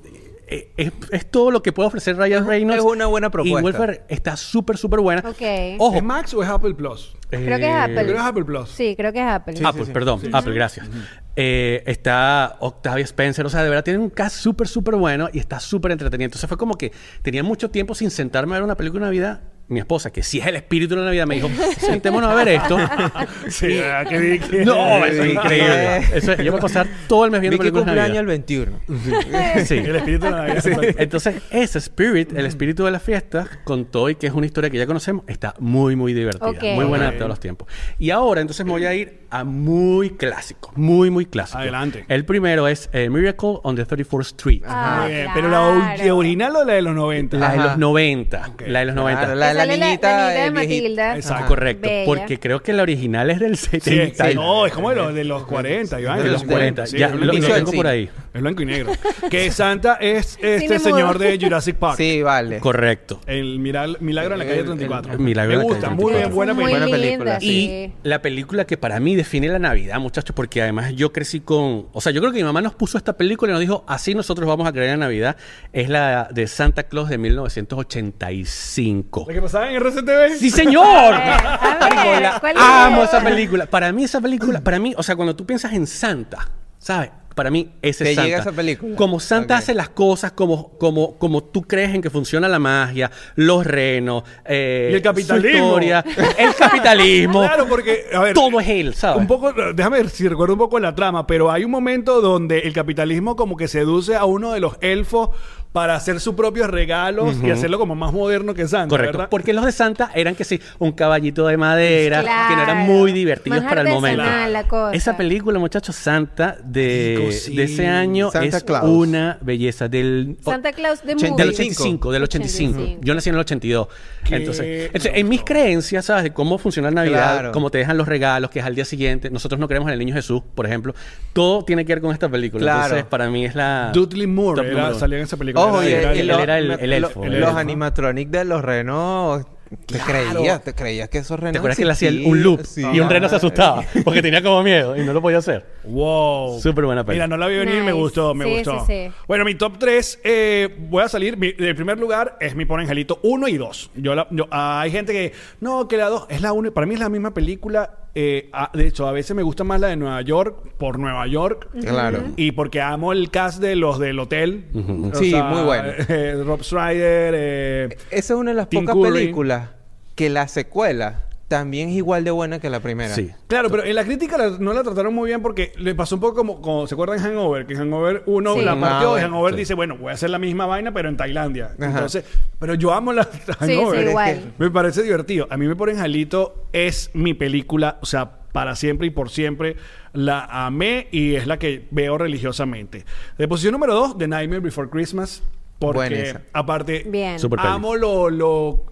[SPEAKER 5] eh, es, es todo lo que puede ofrecer Ryan Reynolds.
[SPEAKER 4] es una buena
[SPEAKER 5] Y
[SPEAKER 4] propuesta.
[SPEAKER 5] Will Ferrell está súper, súper buena.
[SPEAKER 3] Ok.
[SPEAKER 5] Ojo.
[SPEAKER 2] ¿Es Max o es Apple Plus?
[SPEAKER 3] Creo que es Apple.
[SPEAKER 2] Creo que es Apple Plus.
[SPEAKER 3] Sí, creo que es Apple.
[SPEAKER 4] Sí,
[SPEAKER 5] Apple,
[SPEAKER 4] sí.
[SPEAKER 5] perdón, Apple, gracias. Eh, está Octavia Spencer, o sea, de verdad tienen un cast súper, súper bueno y está súper entretenido. Entonces fue como que tenía mucho tiempo sin sentarme a ver una película de Navidad. Mi esposa, que sí es el espíritu de la Navidad, me dijo, sentémonos a ver esto.
[SPEAKER 2] Sí, ¿verdad? que vi que-
[SPEAKER 5] no, eso es increíble. Eso yo voy a pasar todo el mes viendo películas de Navidad.
[SPEAKER 4] el 21.
[SPEAKER 5] Sí.
[SPEAKER 2] El espíritu de la Navidad. exacto.
[SPEAKER 5] Entonces, ese Spirit, el espíritu de la fiesta, con todo y que es una historia que ya conocemos, está muy, muy divertida. Muy buena
[SPEAKER 2] Ok.
[SPEAKER 5] de todos los tiempos. Y ahora, entonces, me voy a ir a muy clásico. Muy, muy clásico.
[SPEAKER 2] Adelante.
[SPEAKER 5] El primero es eh, Miracle on the 34th Street.
[SPEAKER 3] Ah,
[SPEAKER 2] Muy bien, Pero la
[SPEAKER 3] claro.
[SPEAKER 2] original o la de los 90?
[SPEAKER 5] La de
[SPEAKER 4] Ajá.
[SPEAKER 5] los 90.
[SPEAKER 2] Ok.
[SPEAKER 5] La de los 90.
[SPEAKER 4] Claro, la de la
[SPEAKER 3] Sale
[SPEAKER 4] niñita.
[SPEAKER 3] de
[SPEAKER 4] el viejito.
[SPEAKER 3] Matilda.
[SPEAKER 2] Exacto.
[SPEAKER 5] Ah, correcto.
[SPEAKER 3] Bella.
[SPEAKER 5] Porque creo que la original es del
[SPEAKER 2] Sí,
[SPEAKER 5] 70.
[SPEAKER 2] sí, no, es como de los, de los 40, Iván.
[SPEAKER 4] De
[SPEAKER 5] de
[SPEAKER 4] los
[SPEAKER 5] los 40.
[SPEAKER 2] Sí,
[SPEAKER 5] ya, lo, lo tengo por ahí.
[SPEAKER 2] Es blanco y negro. Que Santa es este señor de Jurassic Park.
[SPEAKER 4] Sí, vale.
[SPEAKER 5] Correcto.
[SPEAKER 2] El milagro, milagro en la calle
[SPEAKER 4] El-
[SPEAKER 2] 34.
[SPEAKER 5] el milagro
[SPEAKER 2] Me
[SPEAKER 5] en la
[SPEAKER 2] gusta,
[SPEAKER 5] calle
[SPEAKER 2] muy
[SPEAKER 5] 34.
[SPEAKER 2] bien, buena
[SPEAKER 3] Muy
[SPEAKER 2] película.
[SPEAKER 4] Buena
[SPEAKER 3] linda,
[SPEAKER 4] película.
[SPEAKER 5] Y la película que para mí define la Navidad, muchachos, porque además yo crecí con... O sea, yo creo que mi mamá nos puso esta película y nos dijo, así nosotros vamos a creer en Navidad. Es la de Santa Claus de 1985.
[SPEAKER 2] ¿La que pasaba en RCTV?
[SPEAKER 5] ¡Sí, señor!
[SPEAKER 3] A ver, ¿cuál es
[SPEAKER 5] amo
[SPEAKER 3] esa
[SPEAKER 5] película. Para mí esa película, para mí, o sea, cuando tú piensas en Santa, ¿sabes? Para mí ese
[SPEAKER 4] Te
[SPEAKER 5] es Santa.
[SPEAKER 4] llega esa película.
[SPEAKER 5] Como Santa hace las cosas como, como, como tú crees en que funciona la magia, los renos, eh,
[SPEAKER 2] Y el capitalismo.
[SPEAKER 5] su historia, el capitalismo.
[SPEAKER 2] Claro, porque, a ver,
[SPEAKER 5] todo es él, ¿sabes?
[SPEAKER 2] Un poco, déjame ver si recuerdo un poco la trama, pero hay un momento donde el capitalismo como que seduce a uno de los elfos para hacer sus propios regalos y hacerlo como más moderno que Santa,
[SPEAKER 5] Correcto.
[SPEAKER 2] ¿verdad?
[SPEAKER 5] Porque los de Santa eran que sí, un caballito de madera, que no eran muy divertidos
[SPEAKER 3] Más
[SPEAKER 5] para el momento.
[SPEAKER 3] la cosa.
[SPEAKER 5] Esa película, muchachos, Santa de,
[SPEAKER 2] Rico, sí.
[SPEAKER 5] de ese año
[SPEAKER 4] Santa
[SPEAKER 5] es
[SPEAKER 4] Claus.
[SPEAKER 5] una belleza del
[SPEAKER 3] Santa Claus de
[SPEAKER 5] del 85, del 85.
[SPEAKER 3] 85.
[SPEAKER 5] Yo nací en el 82.
[SPEAKER 2] Qué
[SPEAKER 5] Entonces, entonces, en mis creencias, ¿sabes? De cómo funciona Navidad,
[SPEAKER 4] Claro.
[SPEAKER 5] cómo te dejan los regalos, que es al día siguiente. Nosotros no creemos en el niño Jesús, por ejemplo. Todo tiene que ver con esta película.
[SPEAKER 4] Claro.
[SPEAKER 5] Entonces, para mí es la.
[SPEAKER 2] Dudley Moore salía en esa película.
[SPEAKER 4] Ojo, y,
[SPEAKER 5] él era el- el elfo,
[SPEAKER 4] lo-
[SPEAKER 5] el
[SPEAKER 4] los
[SPEAKER 2] elfo.
[SPEAKER 4] animatronics de los renos. Te
[SPEAKER 2] Claro.
[SPEAKER 4] creías, te creías que esos renos.
[SPEAKER 5] ¿Te acuerdas que él hacía el- un loop
[SPEAKER 4] Sí.
[SPEAKER 5] y un reno se asustaba? Porque tenía como miedo y no lo podía hacer.
[SPEAKER 2] Wow.
[SPEAKER 5] Súper buena peli.
[SPEAKER 2] Mira, no la vi venir, me gustó, me
[SPEAKER 3] Sí,
[SPEAKER 2] gustó.
[SPEAKER 3] sí, sí.
[SPEAKER 2] Bueno, mi top 3, voy a salir. Mi, el primer lugar es mi Pobre Angelito 1 y 2. Yo, la- yo- ah, hay gente que, no, que la 2 es la 1. Para mí es la misma película. Eh, ah, de hecho, a veces me gusta más la de Nueva York por Nueva York.
[SPEAKER 4] Claro.
[SPEAKER 2] Y porque amo el cast de los del hotel. O
[SPEAKER 4] Sí, muy bueno.
[SPEAKER 2] eh, Rob Strider. eh,
[SPEAKER 4] Esa es una de las
[SPEAKER 2] Tim
[SPEAKER 4] pocas
[SPEAKER 2] Curry.
[SPEAKER 4] películas que la secuela también es igual de buena que la primera.
[SPEAKER 5] Sí.
[SPEAKER 2] Claro, pero en la crítica la- no la trataron muy bien porque le pasó un poco como, como ¿se acuerdan de Hangover? Que Hangover 1
[SPEAKER 3] Sí.
[SPEAKER 2] la
[SPEAKER 3] Ah,
[SPEAKER 2] partió y
[SPEAKER 4] bueno,
[SPEAKER 2] Hangover
[SPEAKER 5] sí.
[SPEAKER 2] dice, bueno, voy a hacer la misma vaina pero en Tailandia.
[SPEAKER 4] Ajá.
[SPEAKER 2] Entonces, pero yo amo la Hangover.
[SPEAKER 3] sí, igual.
[SPEAKER 4] Es que-
[SPEAKER 2] Me parece divertido. A mí me ponen Jalito es mi película, o sea, para siempre y por siempre la amé y es la que veo religiosamente. De posición número 2, The Nightmare Before Christmas, porque
[SPEAKER 4] Buena esa.
[SPEAKER 2] aparte
[SPEAKER 3] Bien.
[SPEAKER 5] Peli.
[SPEAKER 2] amo lo, lo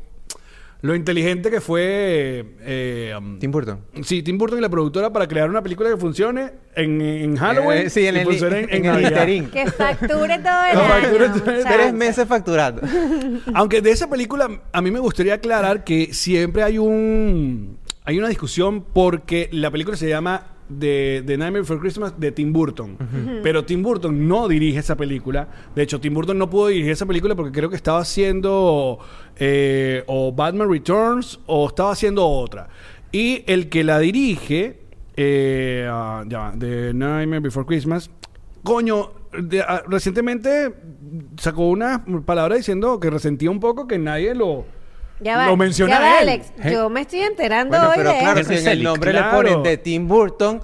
[SPEAKER 2] lo inteligente que fue eh, um,
[SPEAKER 4] Tim Burton.
[SPEAKER 2] Sí, Tim Burton y la productora para crear una película que funcione en, en Halloween.
[SPEAKER 4] Eh, sí, en
[SPEAKER 2] y
[SPEAKER 4] el,
[SPEAKER 2] funcione
[SPEAKER 4] en, el interín.
[SPEAKER 3] Que facture todo el
[SPEAKER 2] No,
[SPEAKER 3] año.
[SPEAKER 2] todo el-
[SPEAKER 4] Tres meses facturando.
[SPEAKER 2] Aunque de esa película a mí me gustaría aclarar que siempre hay un hay una discusión porque la película se llama The, The Nightmare Before Christmas de Tim Burton. Pero Tim Burton no dirige esa película. De hecho, Tim Burton no pudo dirigir esa película porque creo que estaba haciendo eh, o Batman Returns o estaba haciendo otra. Y el que la dirige, eh, ah, ya va, The Nightmare Before Christmas, coño, de- ah, recientemente sacó una palabra diciendo que resentía un poco que nadie lo,
[SPEAKER 3] Ya va.
[SPEAKER 2] lo menciona
[SPEAKER 3] ya va,
[SPEAKER 2] a él.
[SPEAKER 3] Alex. Yo me estoy enterando
[SPEAKER 4] Bueno,
[SPEAKER 3] hoy
[SPEAKER 4] pero
[SPEAKER 3] de
[SPEAKER 4] claro,
[SPEAKER 3] esto.
[SPEAKER 4] si en el nombre
[SPEAKER 2] claro.
[SPEAKER 4] le ponen de Tim Burton,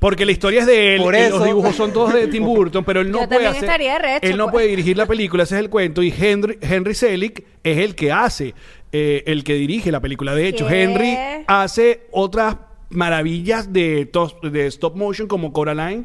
[SPEAKER 2] Porque la historia es de él
[SPEAKER 4] Por
[SPEAKER 2] y
[SPEAKER 4] eso-
[SPEAKER 2] los dibujos son todos de Tim Burton, pero él no
[SPEAKER 3] Yo
[SPEAKER 2] puede hacer.
[SPEAKER 3] recho,
[SPEAKER 2] él no
[SPEAKER 3] pues.
[SPEAKER 2] puede dirigir la película, ese es el cuento. Y Henry, Henry Selick es el que hace, eh, el que dirige la película. De hecho,
[SPEAKER 3] ¿Qué?
[SPEAKER 2] Henry hace otras maravillas de, tos- de stop motion como Coraline.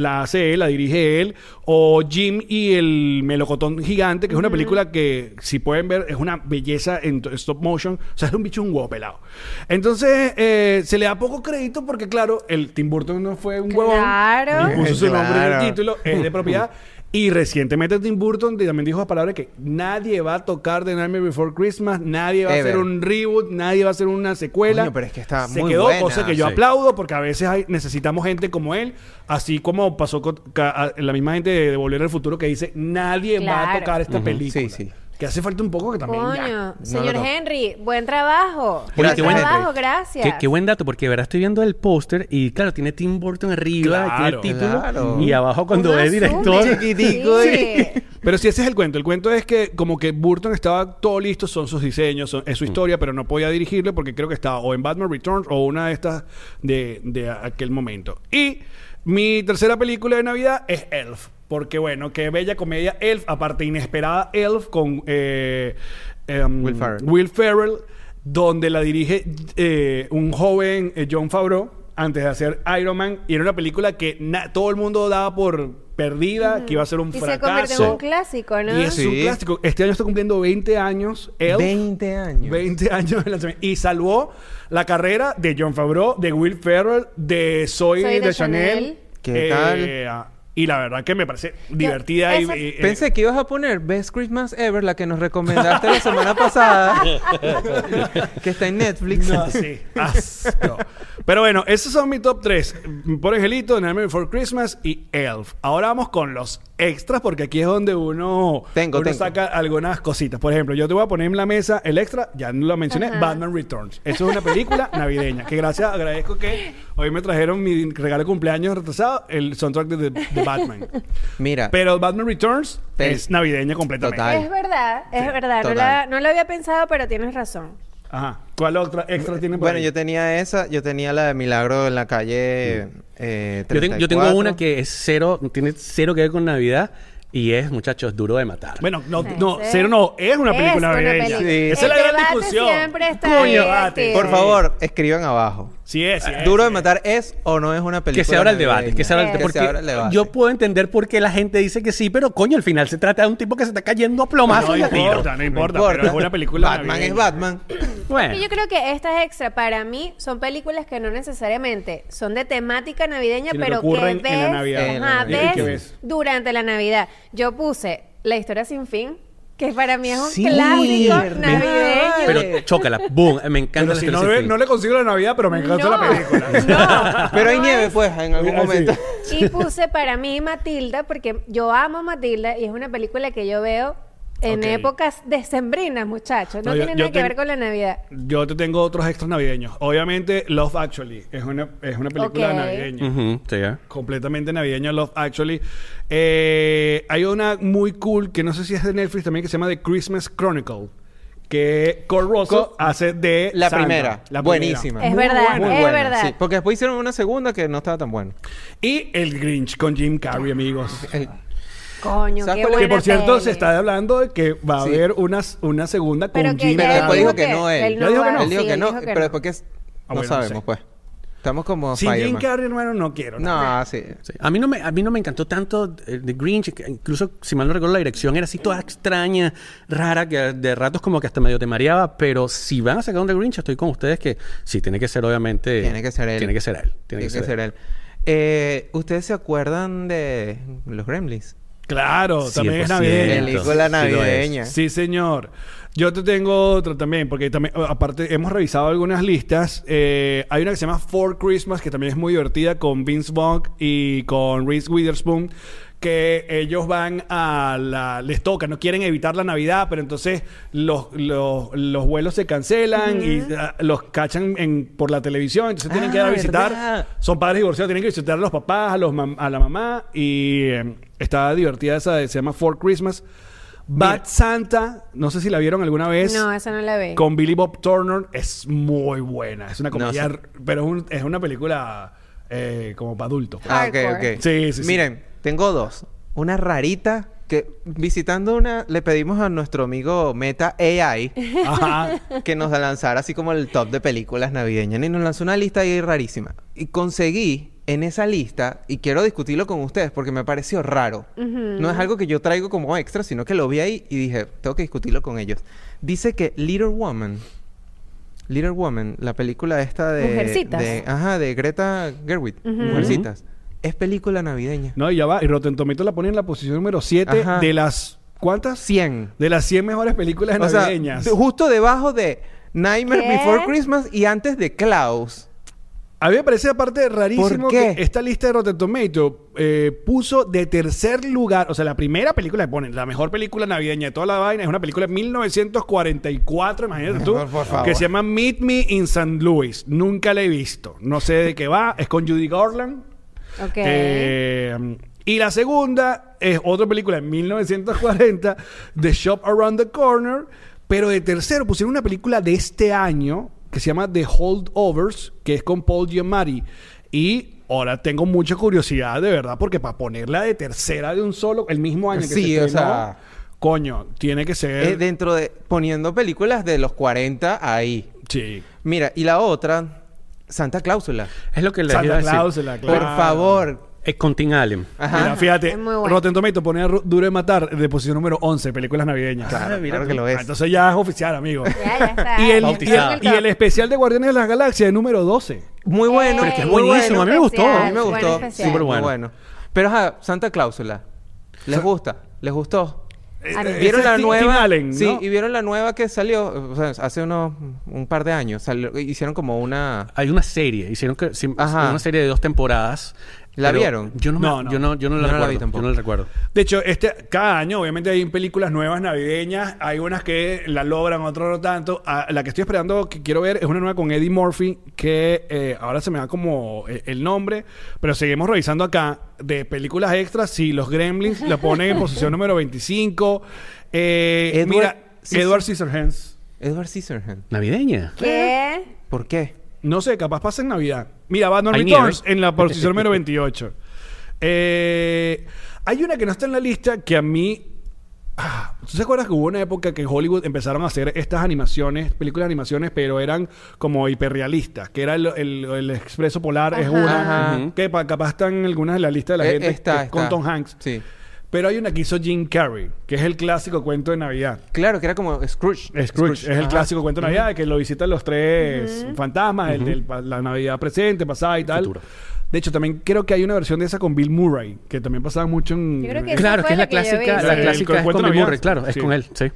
[SPEAKER 2] La hace él, la dirige él. O Jim y el melocotón gigante, que es una película que, si pueden ver, es una belleza en to- stop motion. O sea, es un bicho un huevo pelado. Entonces, eh, se le da poco crédito porque, claro, el Tim Burton no fue un huevón.
[SPEAKER 3] Claro.
[SPEAKER 2] Ni puso su nombre en el título, es de propiedad. Y recientemente Tim Burton también dijo la palabra que nadie va a tocar The Nightmare Before Christmas, nadie va a hacer un reboot, nadie va a hacer una secuela.
[SPEAKER 4] Coño, pero es que está
[SPEAKER 2] Se
[SPEAKER 4] muy
[SPEAKER 2] quedó,
[SPEAKER 4] buena.
[SPEAKER 2] cosa que yo
[SPEAKER 5] Sí.
[SPEAKER 2] aplaudo porque a veces hay- necesitamos gente como él, así como pasó con ca- a- la misma gente de, de Volver al Futuro que dice nadie va a tocar esta película.
[SPEAKER 4] Sí, sí.
[SPEAKER 2] Que hace falta un poco que también ya.
[SPEAKER 3] Coño,
[SPEAKER 4] No,
[SPEAKER 3] señor
[SPEAKER 4] no, no.
[SPEAKER 3] Henry, buen trabajo. Buen
[SPEAKER 5] qué buen-
[SPEAKER 3] trabajo, gracias.
[SPEAKER 5] Qué, qué buen dato, porque de verdad estoy viendo el póster y claro, tiene Tim Burton arriba,
[SPEAKER 2] Claro.
[SPEAKER 5] tiene el título
[SPEAKER 4] Claro.
[SPEAKER 5] y abajo cuando ve director.
[SPEAKER 4] Chiquitico,
[SPEAKER 3] Sí.
[SPEAKER 2] Pero si ese es el cuento, el cuento es que como que Burton estaba todo listo, son sus diseños, son- es su historia, pero no podía dirigirlo porque creo que estaba o en Batman Returns o una de estas de, de aquel momento. Y mi tercera película de Navidad es Elf. Porque bueno, qué bella comedia Elf, aparte inesperada Elf con eh, em,
[SPEAKER 4] Will Ferrell.
[SPEAKER 2] Will Ferrell, donde la dirige eh, un joven eh, John Favreau antes de hacer Iron Man. Y era una película que todo el mundo daba por perdida, que iba a ser un
[SPEAKER 3] Y se convirtió en
[SPEAKER 2] fracaso.
[SPEAKER 3] un clásico, ¿no?
[SPEAKER 2] Y es un clásico. Este año está cumpliendo 20 años. Elf.
[SPEAKER 4] 20 años.
[SPEAKER 2] 20 años de lanzamiento. Y salvó la carrera de John Favreau, de Will Ferrell, de Zoe,
[SPEAKER 3] Zoe
[SPEAKER 2] de,
[SPEAKER 3] de
[SPEAKER 2] Chanel.
[SPEAKER 3] Chanel.
[SPEAKER 4] ¿Qué tal?
[SPEAKER 2] Y la verdad que me parece divertida. y-
[SPEAKER 3] esa-
[SPEAKER 2] y- eh,
[SPEAKER 4] Pensé que ibas a poner Best Christmas Ever, la que nos recomendaste la semana pasada. que está en Netflix.
[SPEAKER 2] No, sí. Asco. Pero bueno, esos son mis top 3. Por Angelito, Nightmare Before Christmas y Elf. Ahora vamos con los extras porque aquí es donde uno,
[SPEAKER 4] Tengo,
[SPEAKER 2] uno
[SPEAKER 4] tengo.
[SPEAKER 2] saca algunas cositas. Por ejemplo, yo te voy a poner en la mesa el extra, ya lo mencioné,
[SPEAKER 3] Ajá.
[SPEAKER 2] Batman Returns. Eso es una película navideña. Que gracias, agradezco que hoy me trajeron mi regalo de cumpleaños retrasado, el soundtrack de, de- de Batman.
[SPEAKER 4] Mira,
[SPEAKER 2] Pero Batman Returns es navideña completamente.
[SPEAKER 4] Total.
[SPEAKER 3] Es verdad, es verdad. No, la- no lo había pensado, pero tienes razón.
[SPEAKER 2] Ajá. ¿Cuál otra extra tiene por
[SPEAKER 4] bueno,
[SPEAKER 2] ahí?
[SPEAKER 4] yo tenía esa, yo tenía la de Milagro en la calle eh,
[SPEAKER 5] Yo tengo, yo tengo
[SPEAKER 4] 34.
[SPEAKER 5] una que es cero, tiene cero que ver con Navidad Y es, muchachos, duro de matar.
[SPEAKER 2] Bueno, no, no, cero no, es una
[SPEAKER 3] Es
[SPEAKER 2] película
[SPEAKER 3] una
[SPEAKER 2] navideña.
[SPEAKER 3] película.
[SPEAKER 4] Sí.
[SPEAKER 2] Esa es la
[SPEAKER 3] El
[SPEAKER 2] gran
[SPEAKER 3] debate
[SPEAKER 2] discusión.
[SPEAKER 3] siempre está
[SPEAKER 2] Coño,
[SPEAKER 3] ahí,
[SPEAKER 2] debate.
[SPEAKER 4] Por favor, escriban abajo.
[SPEAKER 2] Sí es, sí es,
[SPEAKER 4] Duro de
[SPEAKER 2] sí es.
[SPEAKER 4] matar es o no es una película.
[SPEAKER 5] que se abra el debate, que se abra el debate.
[SPEAKER 4] se
[SPEAKER 5] Porque
[SPEAKER 4] abra el debate.
[SPEAKER 5] yo puedo entender por qué la gente dice que sí, pero coño, al final se trata de un tipo que se está cayendo a plomazos
[SPEAKER 2] No
[SPEAKER 5] y a tiro.
[SPEAKER 2] importa, no importa, pero es una película
[SPEAKER 4] Batman
[SPEAKER 2] navideña.
[SPEAKER 4] es Batman.
[SPEAKER 5] Bueno,
[SPEAKER 3] Y yo creo que estas extra para mí son películas que no necesariamente son de temática navideña,
[SPEAKER 2] Sino
[SPEAKER 3] pero que,
[SPEAKER 2] ocurren
[SPEAKER 3] ves,
[SPEAKER 2] en la Navidad.
[SPEAKER 4] En la
[SPEAKER 3] ajá,
[SPEAKER 4] Navidad.
[SPEAKER 3] ves
[SPEAKER 2] ¿Y qué ves?
[SPEAKER 3] durante la Navidad. Yo puse La historia sin fin, que para mí es un
[SPEAKER 5] Sí,
[SPEAKER 3] clásico
[SPEAKER 5] verdad.
[SPEAKER 3] navideño.
[SPEAKER 5] pero chócala, boom, me encanta
[SPEAKER 2] Pero
[SPEAKER 5] la
[SPEAKER 2] si no, ve- le consigo la Navidad, pero me encanta
[SPEAKER 3] No,
[SPEAKER 2] la película.
[SPEAKER 3] no.
[SPEAKER 4] Pero hay
[SPEAKER 3] No
[SPEAKER 4] nieve,
[SPEAKER 3] es-
[SPEAKER 4] pues, en algún
[SPEAKER 2] Mira, sí.
[SPEAKER 4] momento.
[SPEAKER 3] Y puse para mí Matilda, porque yo amo Matilda y es una película que yo veo en épocas decembrinas, muchachos. No, tiene
[SPEAKER 2] yo
[SPEAKER 3] nada que ver con la Navidad.
[SPEAKER 2] Yo te tengo otros extras navideños. Obviamente, Love Actually es una, es una película navideña.
[SPEAKER 5] Sí, ¿eh?
[SPEAKER 2] Completamente navideña, Love Actually. Eh, hay una muy cool que no sé si es de Netflix también que se llama The Christmas Chronicle. Que Cole Russell
[SPEAKER 4] Co-
[SPEAKER 2] hace de
[SPEAKER 4] La
[SPEAKER 2] Santa.
[SPEAKER 4] primera.
[SPEAKER 2] La
[SPEAKER 4] Buenísima.
[SPEAKER 3] Es
[SPEAKER 2] Muy
[SPEAKER 3] verdad,
[SPEAKER 2] buena.
[SPEAKER 4] Muy
[SPEAKER 3] es
[SPEAKER 4] buena,
[SPEAKER 3] verdad.
[SPEAKER 4] sí. Porque después hicieron una segunda que no estaba tan buena.
[SPEAKER 2] Y El Grinch con Jim Carrey, amigos.
[SPEAKER 4] El-
[SPEAKER 3] Coño,
[SPEAKER 4] ¿Sabes
[SPEAKER 3] qué
[SPEAKER 4] cuál es?
[SPEAKER 3] buena
[SPEAKER 2] Que por cierto
[SPEAKER 3] peli.
[SPEAKER 2] se está hablando de que va a
[SPEAKER 4] Sí.
[SPEAKER 2] haber una, una segunda con
[SPEAKER 3] Pero que
[SPEAKER 2] Jim
[SPEAKER 3] ya
[SPEAKER 4] Pero después
[SPEAKER 2] Carrey.
[SPEAKER 4] dijo que no él.
[SPEAKER 2] Ya dijo que
[SPEAKER 3] va-
[SPEAKER 2] no.
[SPEAKER 4] Él dijo
[SPEAKER 3] sí,
[SPEAKER 4] que
[SPEAKER 3] él
[SPEAKER 4] no,
[SPEAKER 3] dijo que
[SPEAKER 4] pero
[SPEAKER 3] no.
[SPEAKER 4] después que es-
[SPEAKER 2] Ah,
[SPEAKER 4] no
[SPEAKER 2] bueno, no
[SPEAKER 4] sabemos,
[SPEAKER 2] sé.
[SPEAKER 4] pues. Estamos como
[SPEAKER 2] Sin Jim
[SPEAKER 4] Spider-Man.
[SPEAKER 2] Carrey, hermano, no quiero.
[SPEAKER 4] No, sí.
[SPEAKER 5] Sí. A mí no me a mí no me encantó tanto eh, The Grinch, que incluso si mal no recuerdo la dirección era así toda extraña, rara, que de ratos como que hasta medio te mareaba, pero si van a sacar un The Grinch estoy con ustedes que sí tiene que ser obviamente
[SPEAKER 4] Tiene que ser él.
[SPEAKER 5] Tiene que ser él.
[SPEAKER 4] Tiene que ser él. Eh, ¿Ustedes se acuerdan de los Gremlins?
[SPEAKER 2] Claro, también es
[SPEAKER 5] 100%.
[SPEAKER 2] navideña.
[SPEAKER 4] Película navideña.
[SPEAKER 2] Sí, señor. Yo te tengo otro también, porque también, aparte, hemos revisado algunas listas. Eh, hay una que se llama For Christmas, que también es muy divertida, con Vince Vaughn y con Reese Witherspoon, que ellos van a la... les toca, no quieren evitar la Navidad, pero entonces los, los, los vuelos se cancelan y ah, los cachan en, por la televisión, entonces tienen que ir a
[SPEAKER 4] Ah,
[SPEAKER 2] visitar.
[SPEAKER 4] ¿verdad?
[SPEAKER 2] Son padres divorciados, tienen que visitar a los papás, a, los mam- a la mamá y eh, está divertida esa, de- se llama For Christmas. Bad Santa, no sé si la vieron alguna vez.
[SPEAKER 3] No, esa no la vi.
[SPEAKER 2] Con Billy Bob Turner es muy buena. Es una comedia, pero es, un- es una película eh, como para adultos.
[SPEAKER 4] Ah, ok, ok.
[SPEAKER 2] Sí, sí, sí.
[SPEAKER 4] Miren, tengo dos. Una rarita que visitando una le pedimos a nuestro amigo Meta AI
[SPEAKER 2] Ajá.
[SPEAKER 4] que nos lanzara así como el top de películas navideñas y nos lanzó una lista ahí rarísima. Y conseguí en esa lista, y quiero discutirlo con ustedes porque me pareció raro. No es algo que yo traigo como extra, sino que lo vi ahí y dije, tengo que discutirlo con ellos. Dice que Little Woman, Little Woman, la película esta de...
[SPEAKER 3] Mujercitas.
[SPEAKER 4] de- ajá, de Greta Gerwig, Mujercitas, es película navideña.
[SPEAKER 2] No, y ya va. Y Rotten Tomatoes la pone en la posición número 7
[SPEAKER 4] Ajá.
[SPEAKER 2] de las... ¿Cuántas?
[SPEAKER 4] 100.
[SPEAKER 2] De las 100 mejores películas
[SPEAKER 4] O
[SPEAKER 2] navideñas.
[SPEAKER 4] de- justo debajo de Nightmare
[SPEAKER 3] ¿Qué?
[SPEAKER 4] Before Christmas y antes de Klaus.
[SPEAKER 2] A mí me parece aparte rarísimo que esta lista de Rotten Tomatoes eh, puso de tercer lugar, o sea, la primera película que ponen, la mejor película navideña de toda la vaina, es una película de 1944, imagínate tú,
[SPEAKER 4] Por- por favor.
[SPEAKER 2] que se llama Meet Me in St. Louis. Nunca la he visto, no sé de qué va, es con Judy Garland.
[SPEAKER 3] Ok.
[SPEAKER 2] Eh, y la segunda es otra película de 1940, The Shop Around the Corner. Pero de tercero pusieron una película de este año que se llama The Holdovers, que es con Paul Giamatti. Y ahora tengo mucha curiosidad, de verdad, porque para ponerla de tercera de un solo, el mismo año que
[SPEAKER 4] Sí,
[SPEAKER 2] se
[SPEAKER 4] o
[SPEAKER 2] estrenó,
[SPEAKER 4] sea-
[SPEAKER 2] coño, tiene que ser...
[SPEAKER 4] Eh, dentro de... Poniendo películas de los 40 ahí.
[SPEAKER 2] sí.
[SPEAKER 4] Mira, y la otra, Santa Cláusula.
[SPEAKER 5] Es lo que iba a
[SPEAKER 2] Santa
[SPEAKER 5] decir.
[SPEAKER 2] Cláusula, claro.
[SPEAKER 4] Por favor.
[SPEAKER 5] Es con Tim Allen.
[SPEAKER 4] Ajá.
[SPEAKER 2] Mira, fíjate,
[SPEAKER 3] bueno.
[SPEAKER 2] Rotten Tomatoes pone Duro de Matar de posición número 11, películas navideñas.
[SPEAKER 4] Claro,
[SPEAKER 5] Ah, mira
[SPEAKER 4] claro
[SPEAKER 5] tú.
[SPEAKER 4] que lo
[SPEAKER 2] Ah,
[SPEAKER 4] es.
[SPEAKER 2] entonces ya es oficial, amigo.
[SPEAKER 3] Ya, ya está.
[SPEAKER 2] Y el, y,
[SPEAKER 5] Bautizado.
[SPEAKER 2] el, y el especial de Guardianes de las Galaxias de número 12.
[SPEAKER 4] Muy bueno.
[SPEAKER 3] Pero es que es
[SPEAKER 4] muy
[SPEAKER 5] buenísimo, a mí me gustó.
[SPEAKER 4] A mí me gustó.
[SPEAKER 5] Súper bueno.
[SPEAKER 4] bueno. Pero ajá, Santa Cláusula. ¿Les gusta? ¿Les gustó?
[SPEAKER 3] A mí-
[SPEAKER 4] ¿Vieron
[SPEAKER 2] Ese
[SPEAKER 4] la nueva?
[SPEAKER 2] Tim Allen,
[SPEAKER 4] Sí,
[SPEAKER 2] ¿no?
[SPEAKER 4] y vieron la nueva que salió o sea, hace unos un par de años. Salió- hicieron como una
[SPEAKER 5] Hay una serie, hicieron que, sim- una serie de dos temporadas.
[SPEAKER 4] ¿La
[SPEAKER 5] pero
[SPEAKER 4] vieron?
[SPEAKER 5] Yo no, me-
[SPEAKER 2] No, no.
[SPEAKER 5] Yo no, yo no la
[SPEAKER 4] Yo no la vi
[SPEAKER 5] recuerdo.
[SPEAKER 4] tampoco.
[SPEAKER 5] yo no la recuerdo.
[SPEAKER 2] De hecho, este, cada año, obviamente, hay películas nuevas navideñas. Hay unas que la logran, otras no tanto. Ah, la que estoy esperando, que quiero ver, es una nueva con Eddie Murphy, que eh, ahora se me da como eh, el nombre. Pero seguimos revisando acá de películas extras. Si los Gremlins la ponen en posición número 25. Eh,
[SPEAKER 4] Edward
[SPEAKER 2] mira. Edward Scissorhands.
[SPEAKER 4] Edward Scissorhands.
[SPEAKER 5] ¿Navideña?
[SPEAKER 3] ¿Qué?
[SPEAKER 4] ¿Por qué?
[SPEAKER 2] No sé, capaz pasa en Navidad. Mira, Batman
[SPEAKER 5] Hay
[SPEAKER 2] Returns
[SPEAKER 5] nieve.
[SPEAKER 2] en la posición número 28. Eh, Hay una que no está en la lista que a mí. Ah, ¿Tú te acuerdas que hubo una época que en Hollywood empezaron a hacer estas animaciones, películas de animaciones, pero eran como hiperrealistas? Que era el, el- el Expreso Polar, es
[SPEAKER 3] Ajá.
[SPEAKER 2] una
[SPEAKER 4] Ajá.
[SPEAKER 2] que pa- capaz están en algunas de la lista de la
[SPEAKER 4] Eh,
[SPEAKER 2] gente
[SPEAKER 4] está,
[SPEAKER 2] que es con
[SPEAKER 4] está.
[SPEAKER 2] Tom Hanks.
[SPEAKER 4] Sí.
[SPEAKER 2] Pero hay una que hizo Jim Carrey, que es el clásico cuento de Navidad.
[SPEAKER 4] Claro, que era como Scrooge.
[SPEAKER 2] Scrooge, es el
[SPEAKER 4] Ajá.
[SPEAKER 2] clásico cuento de Navidad de que lo visitan los tres fantasmas, el de la Navidad presente, pasada y tal.
[SPEAKER 5] Futuro.
[SPEAKER 2] De hecho, también creo que hay una versión de esa con Bill Murray, que también pasaba mucho en...
[SPEAKER 3] Yo creo que- Esa
[SPEAKER 5] Claro, que es
[SPEAKER 3] la
[SPEAKER 5] clásica, la clásica
[SPEAKER 2] El
[SPEAKER 5] es
[SPEAKER 2] cuento
[SPEAKER 5] con
[SPEAKER 2] de
[SPEAKER 5] Bill. Murray, claro, es con él, sí.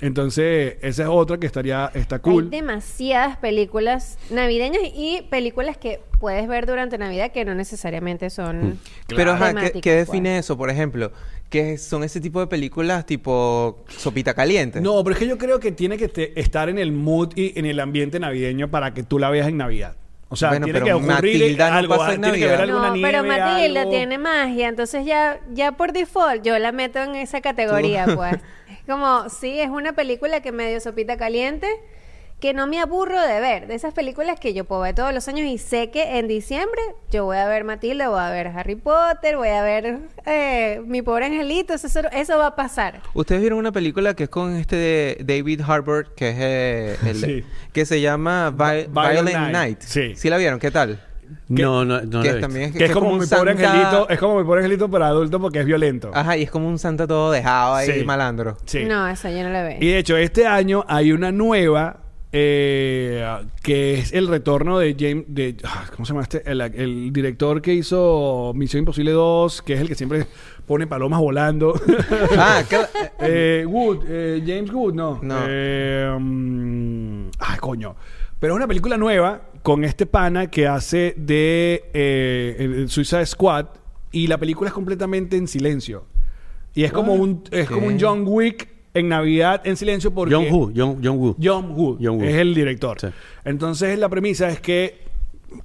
[SPEAKER 2] Entonces, esa es otra que estaría está cool.
[SPEAKER 3] Hay demasiadas películas navideñas y películas que puedes ver durante Navidad que no necesariamente son.
[SPEAKER 4] Pero, ajá, ¿qué, qué define
[SPEAKER 3] pues.
[SPEAKER 4] eso, por ejemplo? Que son ese tipo de películas tipo sopita caliente.
[SPEAKER 2] No, pero es que yo creo que tiene que te- estar en el mood y en el ambiente navideño para que tú la veas en Navidad. O sea,
[SPEAKER 4] Bueno,
[SPEAKER 2] tiene
[SPEAKER 4] pero
[SPEAKER 2] que ocurrir
[SPEAKER 4] Matilda no
[SPEAKER 2] algo,
[SPEAKER 4] pasa en
[SPEAKER 2] tiene que ver alguna
[SPEAKER 3] No,
[SPEAKER 2] nieve,
[SPEAKER 3] pero Matilda
[SPEAKER 2] algo.
[SPEAKER 3] tiene magia, entonces ya, ya por default yo la meto en esa categoría, pues. Es como, sí, es una película que medio sopita caliente, que no me aburro de ver. De esas películas que yo puedo ver todos los años y sé que en diciembre yo voy a ver Matilda, voy a ver Harry Potter, voy a ver eh, Mi Pobre Angelito, eso, eso va a pasar.
[SPEAKER 4] Ustedes vieron una película que es con este de David Harbour, que es eh, el,
[SPEAKER 2] Sí.
[SPEAKER 4] que se llama Vi-
[SPEAKER 2] Violent
[SPEAKER 4] Violent
[SPEAKER 2] Night.
[SPEAKER 4] Night.
[SPEAKER 2] Sí.
[SPEAKER 4] ¿Sí la vieron? ¿Qué tal?
[SPEAKER 5] No, no, no.
[SPEAKER 4] que
[SPEAKER 5] he
[SPEAKER 4] también es,
[SPEAKER 2] Que es como,
[SPEAKER 4] un
[SPEAKER 2] mi pobre
[SPEAKER 4] santa-
[SPEAKER 2] angelito, es como mi pobre angelito para adultos porque es violento.
[SPEAKER 4] Ajá, y es como un santa todo dejado ahí,
[SPEAKER 2] Sí.
[SPEAKER 4] malandro.
[SPEAKER 2] Sí.
[SPEAKER 3] No, esa yo no la veo.
[SPEAKER 2] Y de hecho, este año hay una nueva eh, que es el retorno de James. De, ah, ¿Cómo se llama este? El, el director que hizo Misión Imposible 2, que es el que siempre pone palomas volando.
[SPEAKER 4] ah, ¿qué-
[SPEAKER 2] Eh, Wood, eh, James Wood, no.
[SPEAKER 4] No.
[SPEAKER 2] Eh, mm, ay, coño. Pero es una película nueva con este pana que hace de el Suicide Squad y la película es completamente en silencio. Y es como un es como un. John Wick en Navidad en silencio porque
[SPEAKER 5] John Woo, John, John Woo.
[SPEAKER 2] John Woo,
[SPEAKER 5] John Woo.
[SPEAKER 2] es el director.
[SPEAKER 5] Sí.
[SPEAKER 2] Entonces la premisa es que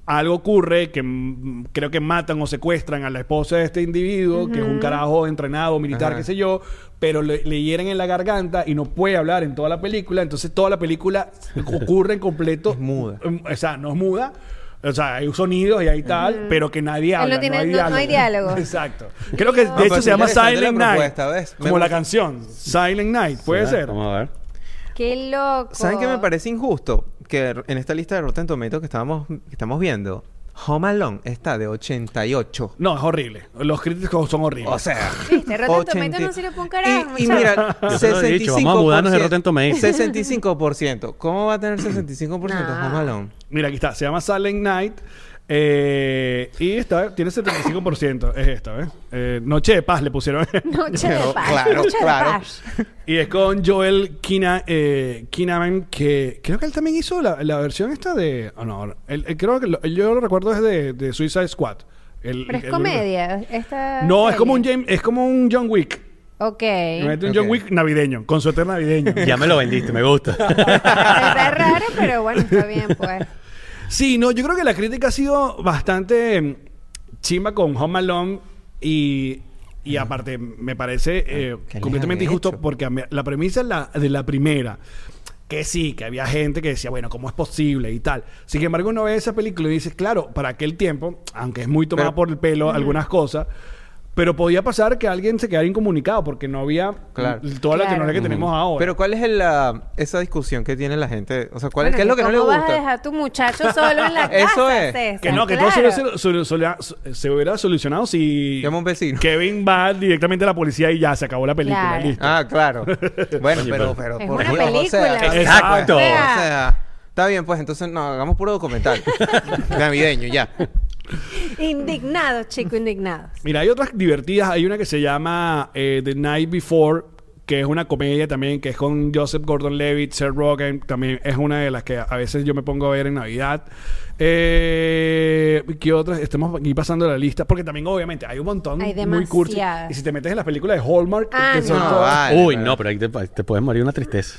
[SPEAKER 2] algo ocurre que mm, creo que matan o secuestran a la esposa de este individuo, que es un carajo entrenado, militar,
[SPEAKER 4] Ajá.
[SPEAKER 2] qué sé yo, pero le, le hieren en la garganta y no puede hablar en toda la película. Entonces toda la película ocurre en completo.
[SPEAKER 4] Es muda.
[SPEAKER 2] Mm, O sea, no es muda. O sea, hay sonidos y hay tal, pero que nadie
[SPEAKER 3] Él no
[SPEAKER 2] habla.
[SPEAKER 3] tiene-
[SPEAKER 2] hay
[SPEAKER 3] no- no hay diálogo.
[SPEAKER 2] Exacto. Creo que de
[SPEAKER 3] No,
[SPEAKER 2] hecho se llama Silent Night. Como la canción. Silent Night. Puede ser.
[SPEAKER 5] Vamos a ver.
[SPEAKER 3] Qué loco.
[SPEAKER 4] ¿Saben qué me parece injusto? Que en esta lista de Rotten Tomatoes que estábamos, que estamos viendo, Home Alone está de 88.
[SPEAKER 2] No, es horrible. Los críticos son horribles.
[SPEAKER 4] O sea,
[SPEAKER 3] Viste, Rotten
[SPEAKER 4] 80.
[SPEAKER 3] Tomatoes no sirve pa' un carajo,
[SPEAKER 4] Y, mira,
[SPEAKER 5] Yo te lo he dicho,
[SPEAKER 4] 65%.
[SPEAKER 5] vamos a mudarnos de Rotten Tomatoes.
[SPEAKER 4] 65%. ¿Cómo va a tener 65%
[SPEAKER 3] Nah.
[SPEAKER 4] Home Alone?
[SPEAKER 2] Mira, aquí está. Se llama Silent Night. eh, y esta tiene 75%. Es esta, ¿ves? Eh, Noche de Paz le pusieron.
[SPEAKER 3] Noche de paz.
[SPEAKER 4] claro,
[SPEAKER 3] noche
[SPEAKER 4] claro.
[SPEAKER 3] de paz.
[SPEAKER 2] y es con Joel Kina, eh, Kinnaman, que creo que él también hizo la, la versión esta de. Oh, no, él- él creo que lo- yo lo recuerdo desde de Suicide Squad. El-
[SPEAKER 3] Pero es
[SPEAKER 2] el-
[SPEAKER 3] comedia. Esta
[SPEAKER 2] No, es como un James, es como un John Wick.
[SPEAKER 3] Ok.
[SPEAKER 2] Me mete un
[SPEAKER 4] Ok.
[SPEAKER 2] John Wick navideño, con suéter navideño.
[SPEAKER 5] Ya me lo vendiste, me gusta.
[SPEAKER 3] Está raro, pero bueno, está bien, pues.
[SPEAKER 2] Sí, no, yo creo que la crítica ha sido bastante mm, chimba con Home Alone y, y aparte me parece eh,
[SPEAKER 4] ¿Qué les
[SPEAKER 2] completamente injusto
[SPEAKER 4] hecho?
[SPEAKER 2] porque a mí- la premisa es la, de la primera, que sí, que había gente que decía, bueno, ¿cómo es posible? y tal. Sin embargo, uno ve esa película y dice, claro, para aquel tiempo, aunque es muy tomada
[SPEAKER 4] Pero-
[SPEAKER 2] por el pelo algunas cosas, pero podía pasar que alguien se quedara incomunicado porque no había
[SPEAKER 4] Claro.
[SPEAKER 2] toda la
[SPEAKER 3] Claro.
[SPEAKER 2] tecnología que tenemos ahora.
[SPEAKER 4] Pero ¿cuál es el, la- esa discusión que tiene la gente? O sea, ¿cuál,
[SPEAKER 3] Bueno,
[SPEAKER 4] ¿qué es lo que no le
[SPEAKER 3] ¿Cómo vas a
[SPEAKER 4] gusta?
[SPEAKER 3] dejar a tu muchacho solo en la casa?
[SPEAKER 4] Eso es.
[SPEAKER 3] César?
[SPEAKER 2] Que no, que
[SPEAKER 3] Claro.
[SPEAKER 2] todo se hubiera, se solucionado si
[SPEAKER 4] Llama un vecino.
[SPEAKER 2] Kevin va directamente a la policía y ya se acabó la película.
[SPEAKER 3] Claro.
[SPEAKER 2] Listo.
[SPEAKER 4] Ah, claro. Bueno,
[SPEAKER 5] Oye,
[SPEAKER 4] pero,
[SPEAKER 5] pero-
[SPEAKER 3] Es
[SPEAKER 4] por
[SPEAKER 3] una
[SPEAKER 4] Dios, o
[SPEAKER 3] película.
[SPEAKER 4] sea,
[SPEAKER 2] Exacto.
[SPEAKER 4] O sea, está bien, pues entonces no, hagamos puro documental. Navideño, ya.
[SPEAKER 3] Indignados, chico, indignados.
[SPEAKER 2] Mira, hay otras divertidas. Hay una que se llama eh, The Night Before, que es una comedia también, que es con Joseph Gordon-Levitt, Seth Rogen. También es una de las que a veces yo me pongo a ver en Navidad. Eh, ¿Qué otras? Estamos aquí pasando la lista. Porque también, obviamente, hay un montón
[SPEAKER 3] Hay
[SPEAKER 2] muy cursi. Y si te metes en las películas de Hallmark,
[SPEAKER 3] Ah,
[SPEAKER 2] que son
[SPEAKER 3] no.
[SPEAKER 2] todas-
[SPEAKER 4] vale,
[SPEAKER 5] Uy, no, pero ahí te, te puedes morir una tristeza.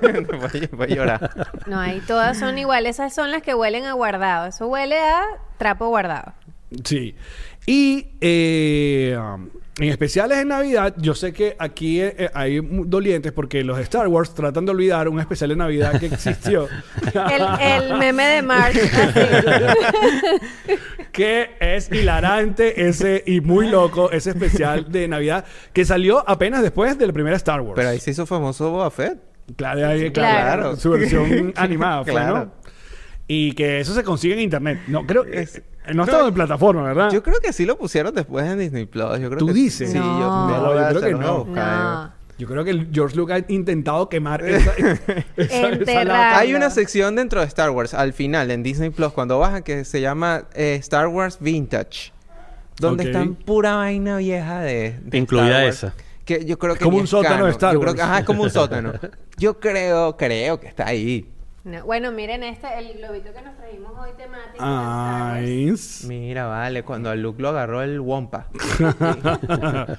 [SPEAKER 4] voy, a- voy a llorar.
[SPEAKER 3] No, ahí todas son iguales. Esas son las que huelen a guardado. Eso huele a trapo guardado.
[SPEAKER 2] Sí. Y eh, um, en especiales en Navidad, yo sé que aquí eh, eh, hay dolientes porque los de Star Wars tratan de olvidar un especial de Navidad que existió.
[SPEAKER 3] El, el meme de Mark.
[SPEAKER 2] que es hilarante ese y muy loco ese especial de Navidad que salió apenas después del primer Star Wars.
[SPEAKER 4] Pero ahí se hizo famoso Boba Fett.
[SPEAKER 2] Claro, ahí,
[SPEAKER 3] Claro.
[SPEAKER 2] claro, Su versión animada fue,
[SPEAKER 4] Claro.
[SPEAKER 2] ¿no? Y que eso se consigue en internet. No, creo que
[SPEAKER 4] Es-
[SPEAKER 2] no estaba en plataforma, ¿verdad?
[SPEAKER 4] Yo creo que sí lo pusieron después en Disney Plus. Yo creo
[SPEAKER 2] ¿Tú
[SPEAKER 4] que
[SPEAKER 2] dices?
[SPEAKER 4] Sí, yo,
[SPEAKER 3] No.
[SPEAKER 4] me
[SPEAKER 2] No,
[SPEAKER 4] voy
[SPEAKER 2] yo
[SPEAKER 4] a
[SPEAKER 2] creo que
[SPEAKER 4] una
[SPEAKER 2] no.
[SPEAKER 4] buscada.
[SPEAKER 3] No.
[SPEAKER 2] Yo creo que el George Lucas ha intentado quemar esa, esa- esa
[SPEAKER 3] Enterrar.
[SPEAKER 2] lata.
[SPEAKER 4] Hay una sección dentro de Star Wars al final en Disney Plus cuando bajan que se llama eh, Star Wars Vintage. Donde
[SPEAKER 2] Ok.
[SPEAKER 4] están pura vaina vieja de, de
[SPEAKER 5] Incluida
[SPEAKER 4] Star Wars.
[SPEAKER 5] esa.
[SPEAKER 4] Que yo creo que
[SPEAKER 2] Como
[SPEAKER 4] ni
[SPEAKER 2] un sótano de
[SPEAKER 4] canon.
[SPEAKER 2] Star
[SPEAKER 4] Yo creo
[SPEAKER 2] Wars.
[SPEAKER 4] que- ajá, es como un sótano. Yo creo, creo que está ahí.
[SPEAKER 3] No, Bueno, miren este, el globito que nos trajimos hoy temático.
[SPEAKER 2] Ay,
[SPEAKER 4] Mira, vale, cuando a Luke lo agarró el Wampa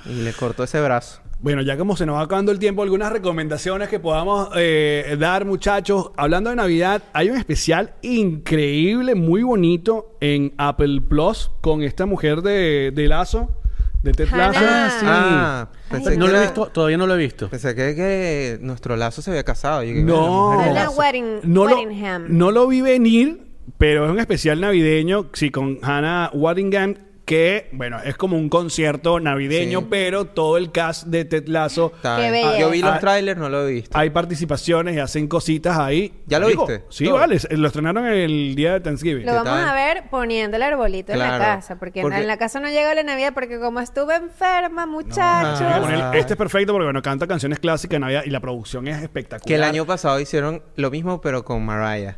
[SPEAKER 4] y, y le cortó ese brazo.
[SPEAKER 2] Bueno, ya como se nos va acabando el tiempo, algunas recomendaciones que podamos eh, dar, muchachos. Hablando de Navidad, hay un especial increíble, muy bonito en Apple Plus con esta mujer de, de Lazo, de Ted. Lasso.
[SPEAKER 3] Ah,
[SPEAKER 2] Sí.
[SPEAKER 4] Ah, pensé
[SPEAKER 5] No
[SPEAKER 4] que
[SPEAKER 5] lo he
[SPEAKER 4] era-
[SPEAKER 5] visto, todavía no lo he visto.
[SPEAKER 4] Pensé que, que nuestro lazo se había casado. Yo dije,
[SPEAKER 2] No.
[SPEAKER 4] "Bueno, la mujer de
[SPEAKER 3] Hannah
[SPEAKER 4] Lazo".
[SPEAKER 3] Wadding-
[SPEAKER 2] no lo,
[SPEAKER 3] Waddingham.
[SPEAKER 2] no lo vi venir, pero es un especial navideño, sí, con Hannah Waddingham, que, bueno, es como un concierto navideño,
[SPEAKER 4] Sí.
[SPEAKER 2] pero todo el cast de Ted Lasso,
[SPEAKER 3] belleza.
[SPEAKER 4] Yo vi los
[SPEAKER 2] Ah.
[SPEAKER 4] trailers, no lo he visto.
[SPEAKER 2] hay participaciones y hacen cositas ahí.
[SPEAKER 4] ¿Ya lo viste?
[SPEAKER 2] Sí,
[SPEAKER 4] Todo.
[SPEAKER 2] vale, lo estrenaron el día de Thanksgiving.
[SPEAKER 3] Lo vamos
[SPEAKER 4] tal?
[SPEAKER 3] a ver poniendo el arbolito en la casa, porque,
[SPEAKER 4] porque-
[SPEAKER 3] en la casa no llega la Navidad, porque como estuve enferma, muchachos.
[SPEAKER 4] Ah.
[SPEAKER 2] Este es perfecto porque bueno, canta canciones clásicas de Navidad y la producción es espectacular.
[SPEAKER 4] Que el año pasado hicieron lo mismo, pero con Mariah.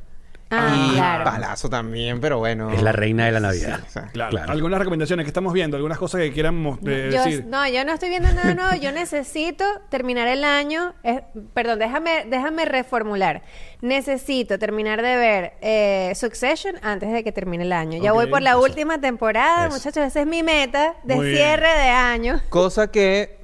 [SPEAKER 3] Ah,
[SPEAKER 4] y
[SPEAKER 3] claro.
[SPEAKER 4] palazo también, pero bueno.
[SPEAKER 5] Es la reina de la Navidad.
[SPEAKER 4] Sí, o sea,
[SPEAKER 2] Claro.
[SPEAKER 5] Claro.
[SPEAKER 2] Algunas recomendaciones que estamos viendo, algunas cosas que quieran eh,
[SPEAKER 3] Yo-
[SPEAKER 2] decir.
[SPEAKER 3] no, yo no estoy viendo nada nuevo. Yo necesito terminar el año. eh, perdón, déjame, déjame reformular. Necesito terminar de ver eh, Succession antes de que termine el año. Ya voy por la
[SPEAKER 2] eso.
[SPEAKER 3] última temporada,
[SPEAKER 5] Eso.
[SPEAKER 3] muchachos. Esa es mi meta de
[SPEAKER 2] Muy bien.
[SPEAKER 3] cierre de año.
[SPEAKER 4] Cosa que,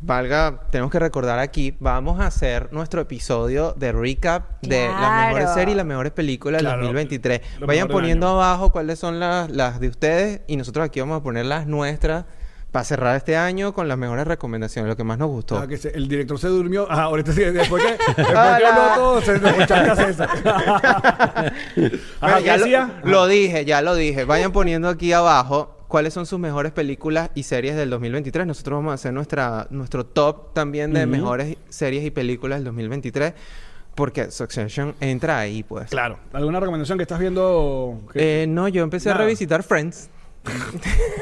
[SPEAKER 4] valga, tenemos que recordar aquí, vamos a hacer nuestro episodio de recap de las mejores series y las mejores películas del
[SPEAKER 2] Claro,
[SPEAKER 4] 2023.
[SPEAKER 2] lo
[SPEAKER 4] Vayan poniendo
[SPEAKER 2] año.
[SPEAKER 4] abajo cuáles son las, las de ustedes y nosotros aquí vamos a poner las nuestras para cerrar este año con las mejores recomendaciones, lo que más nos gustó.
[SPEAKER 2] Ah, que se- el director se durmió. Ajá, ahorita sí, después que, después que
[SPEAKER 4] Hola.
[SPEAKER 2] habló todo, se nos. Ajá,
[SPEAKER 4] Bueno,
[SPEAKER 2] ¿qué
[SPEAKER 4] ya lo dije, ya lo dije. Vayan poniendo aquí abajo cuáles son sus mejores películas y series del 2023. Nosotros vamos a hacer nuestra, nuestro top también de mejores series y películas del 2023. Porque Succession entra ahí, pues.
[SPEAKER 2] Claro. ¿Alguna recomendación que estás viendo? que-
[SPEAKER 4] Eh, no, yo empecé
[SPEAKER 2] Nada.
[SPEAKER 4] a revisitar Friends.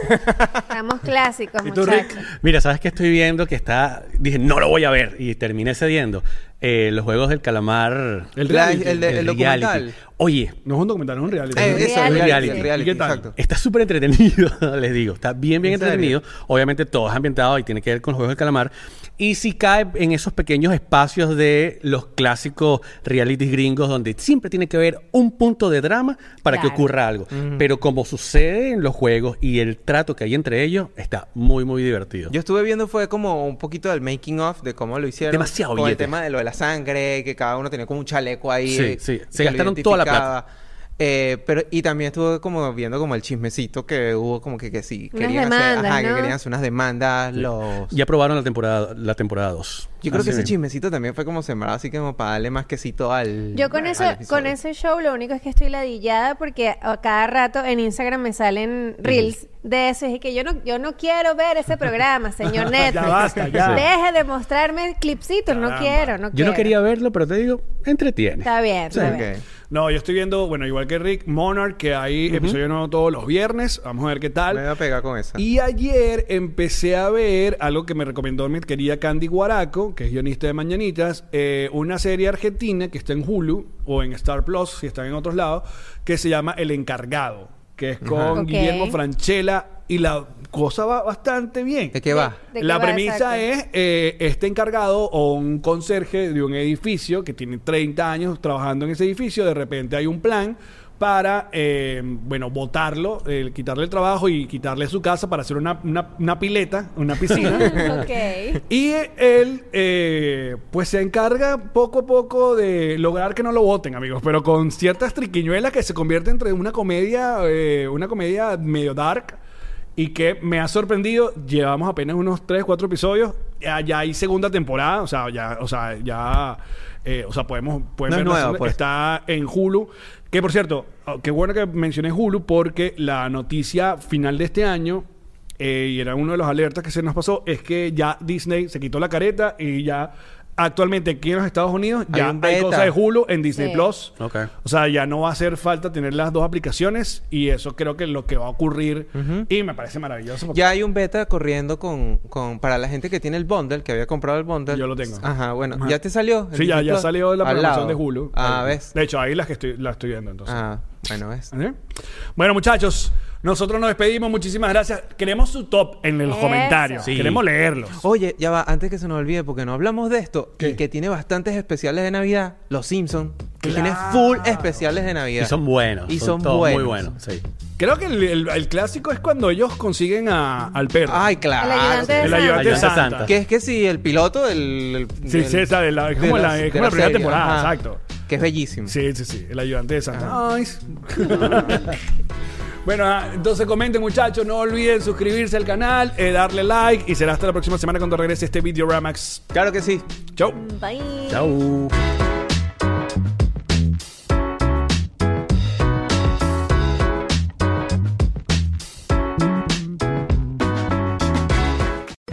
[SPEAKER 3] Estamos clásicos,
[SPEAKER 2] ¿Y tú, Rick?
[SPEAKER 5] Mira, ¿sabes qué estoy viendo? Que está... Dije, no lo voy a ver. Y terminé cediendo. Eh, los Juegos del Calamar...
[SPEAKER 2] el
[SPEAKER 4] La-
[SPEAKER 2] reality.
[SPEAKER 4] el de- el
[SPEAKER 5] reality.
[SPEAKER 4] documental.
[SPEAKER 5] Oye,
[SPEAKER 2] No es un documental, es un reality.
[SPEAKER 4] Eh, eso,
[SPEAKER 3] Reality.
[SPEAKER 4] reality,
[SPEAKER 5] Reality.
[SPEAKER 4] reality,
[SPEAKER 2] ¿Y qué tal?
[SPEAKER 4] exacto.
[SPEAKER 5] Está súper entretenido, les digo. Está bien, bien
[SPEAKER 4] ¿En serio?
[SPEAKER 5] entretenido. Obviamente todo es ambientado y tiene que ver con los juegos del calamar. Y sí cae en esos pequeños espacios de los clásicos realities gringos donde siempre tiene que haber un punto de drama para que ocurra algo. Pero como sucede en los juegos y el trato que hay entre ellos, está muy, muy divertido.
[SPEAKER 4] Yo estuve viendo fue como un poquito del making of de cómo lo hicieron.
[SPEAKER 5] Demasiado
[SPEAKER 4] Con el tema de lo de la sangre, que cada uno tenía como un chaleco ahí.
[SPEAKER 5] Sí,
[SPEAKER 4] eh,
[SPEAKER 5] sí. Se gastaron toda la plata.
[SPEAKER 4] Eh, pero y también estuve como viendo como el chismecito que hubo como que, que sí
[SPEAKER 3] Unas
[SPEAKER 4] querían hacer,
[SPEAKER 3] demandas,
[SPEAKER 4] ajá, que querían hacer unas demandas los
[SPEAKER 5] Ya probaron la temporada la temporada 2.
[SPEAKER 4] yo creo que ese chismecito también fue como sembrado así como para darle más quesito al
[SPEAKER 3] Yo con eso, con ese show lo único es que estoy ladillada porque a cada rato en Instagram me salen reels de eso y es que yo no, yo no quiero ver ese programa, señor Netflix.
[SPEAKER 2] basta, ya.
[SPEAKER 3] Deje de mostrarme clipsitos, no quiero, no
[SPEAKER 5] Yo no quería verlo, pero te digo, entretiene.
[SPEAKER 3] Está bien,
[SPEAKER 4] Sí,
[SPEAKER 3] está bien.
[SPEAKER 2] No, yo estoy viendo, bueno, igual que Rick, Monarch, que hay episodio nuevo todos los viernes. Vamos a ver qué tal.
[SPEAKER 4] me voy a pegar con esa
[SPEAKER 2] Y ayer empecé a ver algo que me recomendó mi querida Candy Guaraco, que es guionista de Mañanitas, eh, una serie argentina que está en Hulu o en Star Plus, si están en otros lados, que se llama El Encargado, que es con
[SPEAKER 3] Ok.
[SPEAKER 2] Guillermo Franchella y la cosa va bastante bien.
[SPEAKER 4] ¿de qué va?
[SPEAKER 3] ¿De qué
[SPEAKER 2] La
[SPEAKER 3] va,
[SPEAKER 2] premisa
[SPEAKER 3] exacto?
[SPEAKER 2] es eh, este encargado o un conserje de un edificio que tiene 30 años trabajando en ese edificio, de repente hay un plan para, eh, bueno, votarlo, eh, quitarle el trabajo y quitarle su casa para hacer una, una- una pileta, una piscina. Y él, eh, pues se encarga poco a poco de lograr que no lo voten, amigos, pero con ciertas triquiñuelas que se convierte entre una comedia, eh, una comedia medio dark y que me ha sorprendido. Llevamos apenas unos 3, 4 episodios. Ya, ya hay segunda temporada, o sea, ya, o sea, ya, eh, o sea, podemos, pueden
[SPEAKER 4] No es nueva, pues.
[SPEAKER 2] Está en Hulu. Que por cierto, oh, qué bueno que mencioné Hulu porque la noticia final de este año, eh, y era uno de los alertas que se nos pasó, es que ya Disney se quitó la careta y ya actualmente aquí en los Estados Unidos
[SPEAKER 4] Hay
[SPEAKER 2] ya
[SPEAKER 4] un
[SPEAKER 2] hay
[SPEAKER 4] beta.
[SPEAKER 2] cosas de Hulu en Disney
[SPEAKER 3] Sí.
[SPEAKER 2] Plus.
[SPEAKER 5] Ok.
[SPEAKER 2] O sea, ya no va a hacer falta tener las dos aplicaciones y eso creo que es lo que va a ocurrir y me parece maravilloso. porque-
[SPEAKER 4] Ya hay un beta corriendo con, con para la gente que tiene el bundle, que había comprado el bundle.
[SPEAKER 2] Yo lo tengo.
[SPEAKER 4] Ajá, bueno,
[SPEAKER 2] Ajá.
[SPEAKER 4] ¿ya te salió?
[SPEAKER 2] Sí, ya,
[SPEAKER 4] Disney
[SPEAKER 2] ya salió la programación de Hulu.
[SPEAKER 4] Ah, ¿ves?
[SPEAKER 2] De hecho, ahí las que estoy, la estoy viendo entonces.
[SPEAKER 4] Ah, bueno, ¿ves?
[SPEAKER 2] ¿Sí? Bueno, muchachos, nosotros nos despedimos. Muchísimas gracias. Queremos su top en los
[SPEAKER 3] Eso.
[SPEAKER 2] comentarios.
[SPEAKER 5] Sí.
[SPEAKER 2] Queremos leerlos.
[SPEAKER 4] Oye, ya va, antes que se nos olvide, porque no hablamos de esto,
[SPEAKER 2] ¿Qué?
[SPEAKER 4] y que tiene bastantes especiales de Navidad, Los Simpsons, que
[SPEAKER 2] Claro.
[SPEAKER 4] tiene full especiales de Navidad.
[SPEAKER 5] Y son buenos.
[SPEAKER 4] Y son buenos.
[SPEAKER 5] muy buenos, sí.
[SPEAKER 2] Creo que el, el- el clásico es cuando ellos consiguen a- al perro.
[SPEAKER 4] Ay, claro.
[SPEAKER 3] El ayudante de
[SPEAKER 2] el
[SPEAKER 3] Santa.
[SPEAKER 2] ayudante de
[SPEAKER 5] Ayudante
[SPEAKER 2] Santa.
[SPEAKER 5] Santa.
[SPEAKER 4] Que es que sí, el piloto del... el-
[SPEAKER 2] Sí,
[SPEAKER 4] del-
[SPEAKER 2] sí, esa de la- es como
[SPEAKER 4] de
[SPEAKER 2] la- es como la primera
[SPEAKER 4] serie,
[SPEAKER 2] temporada,
[SPEAKER 4] ajá.
[SPEAKER 2] exacto.
[SPEAKER 4] Que es bellísimo.
[SPEAKER 2] Sí, sí, sí. El ayudante de Santa. Ay. bueno, ah, entonces comenten, muchachos. No olviden suscribirse al canal, eh, darle like y será hasta la próxima semana cuando regrese este video Ramax.
[SPEAKER 4] Claro que sí.
[SPEAKER 2] Chau.
[SPEAKER 3] Bye.
[SPEAKER 5] Chau.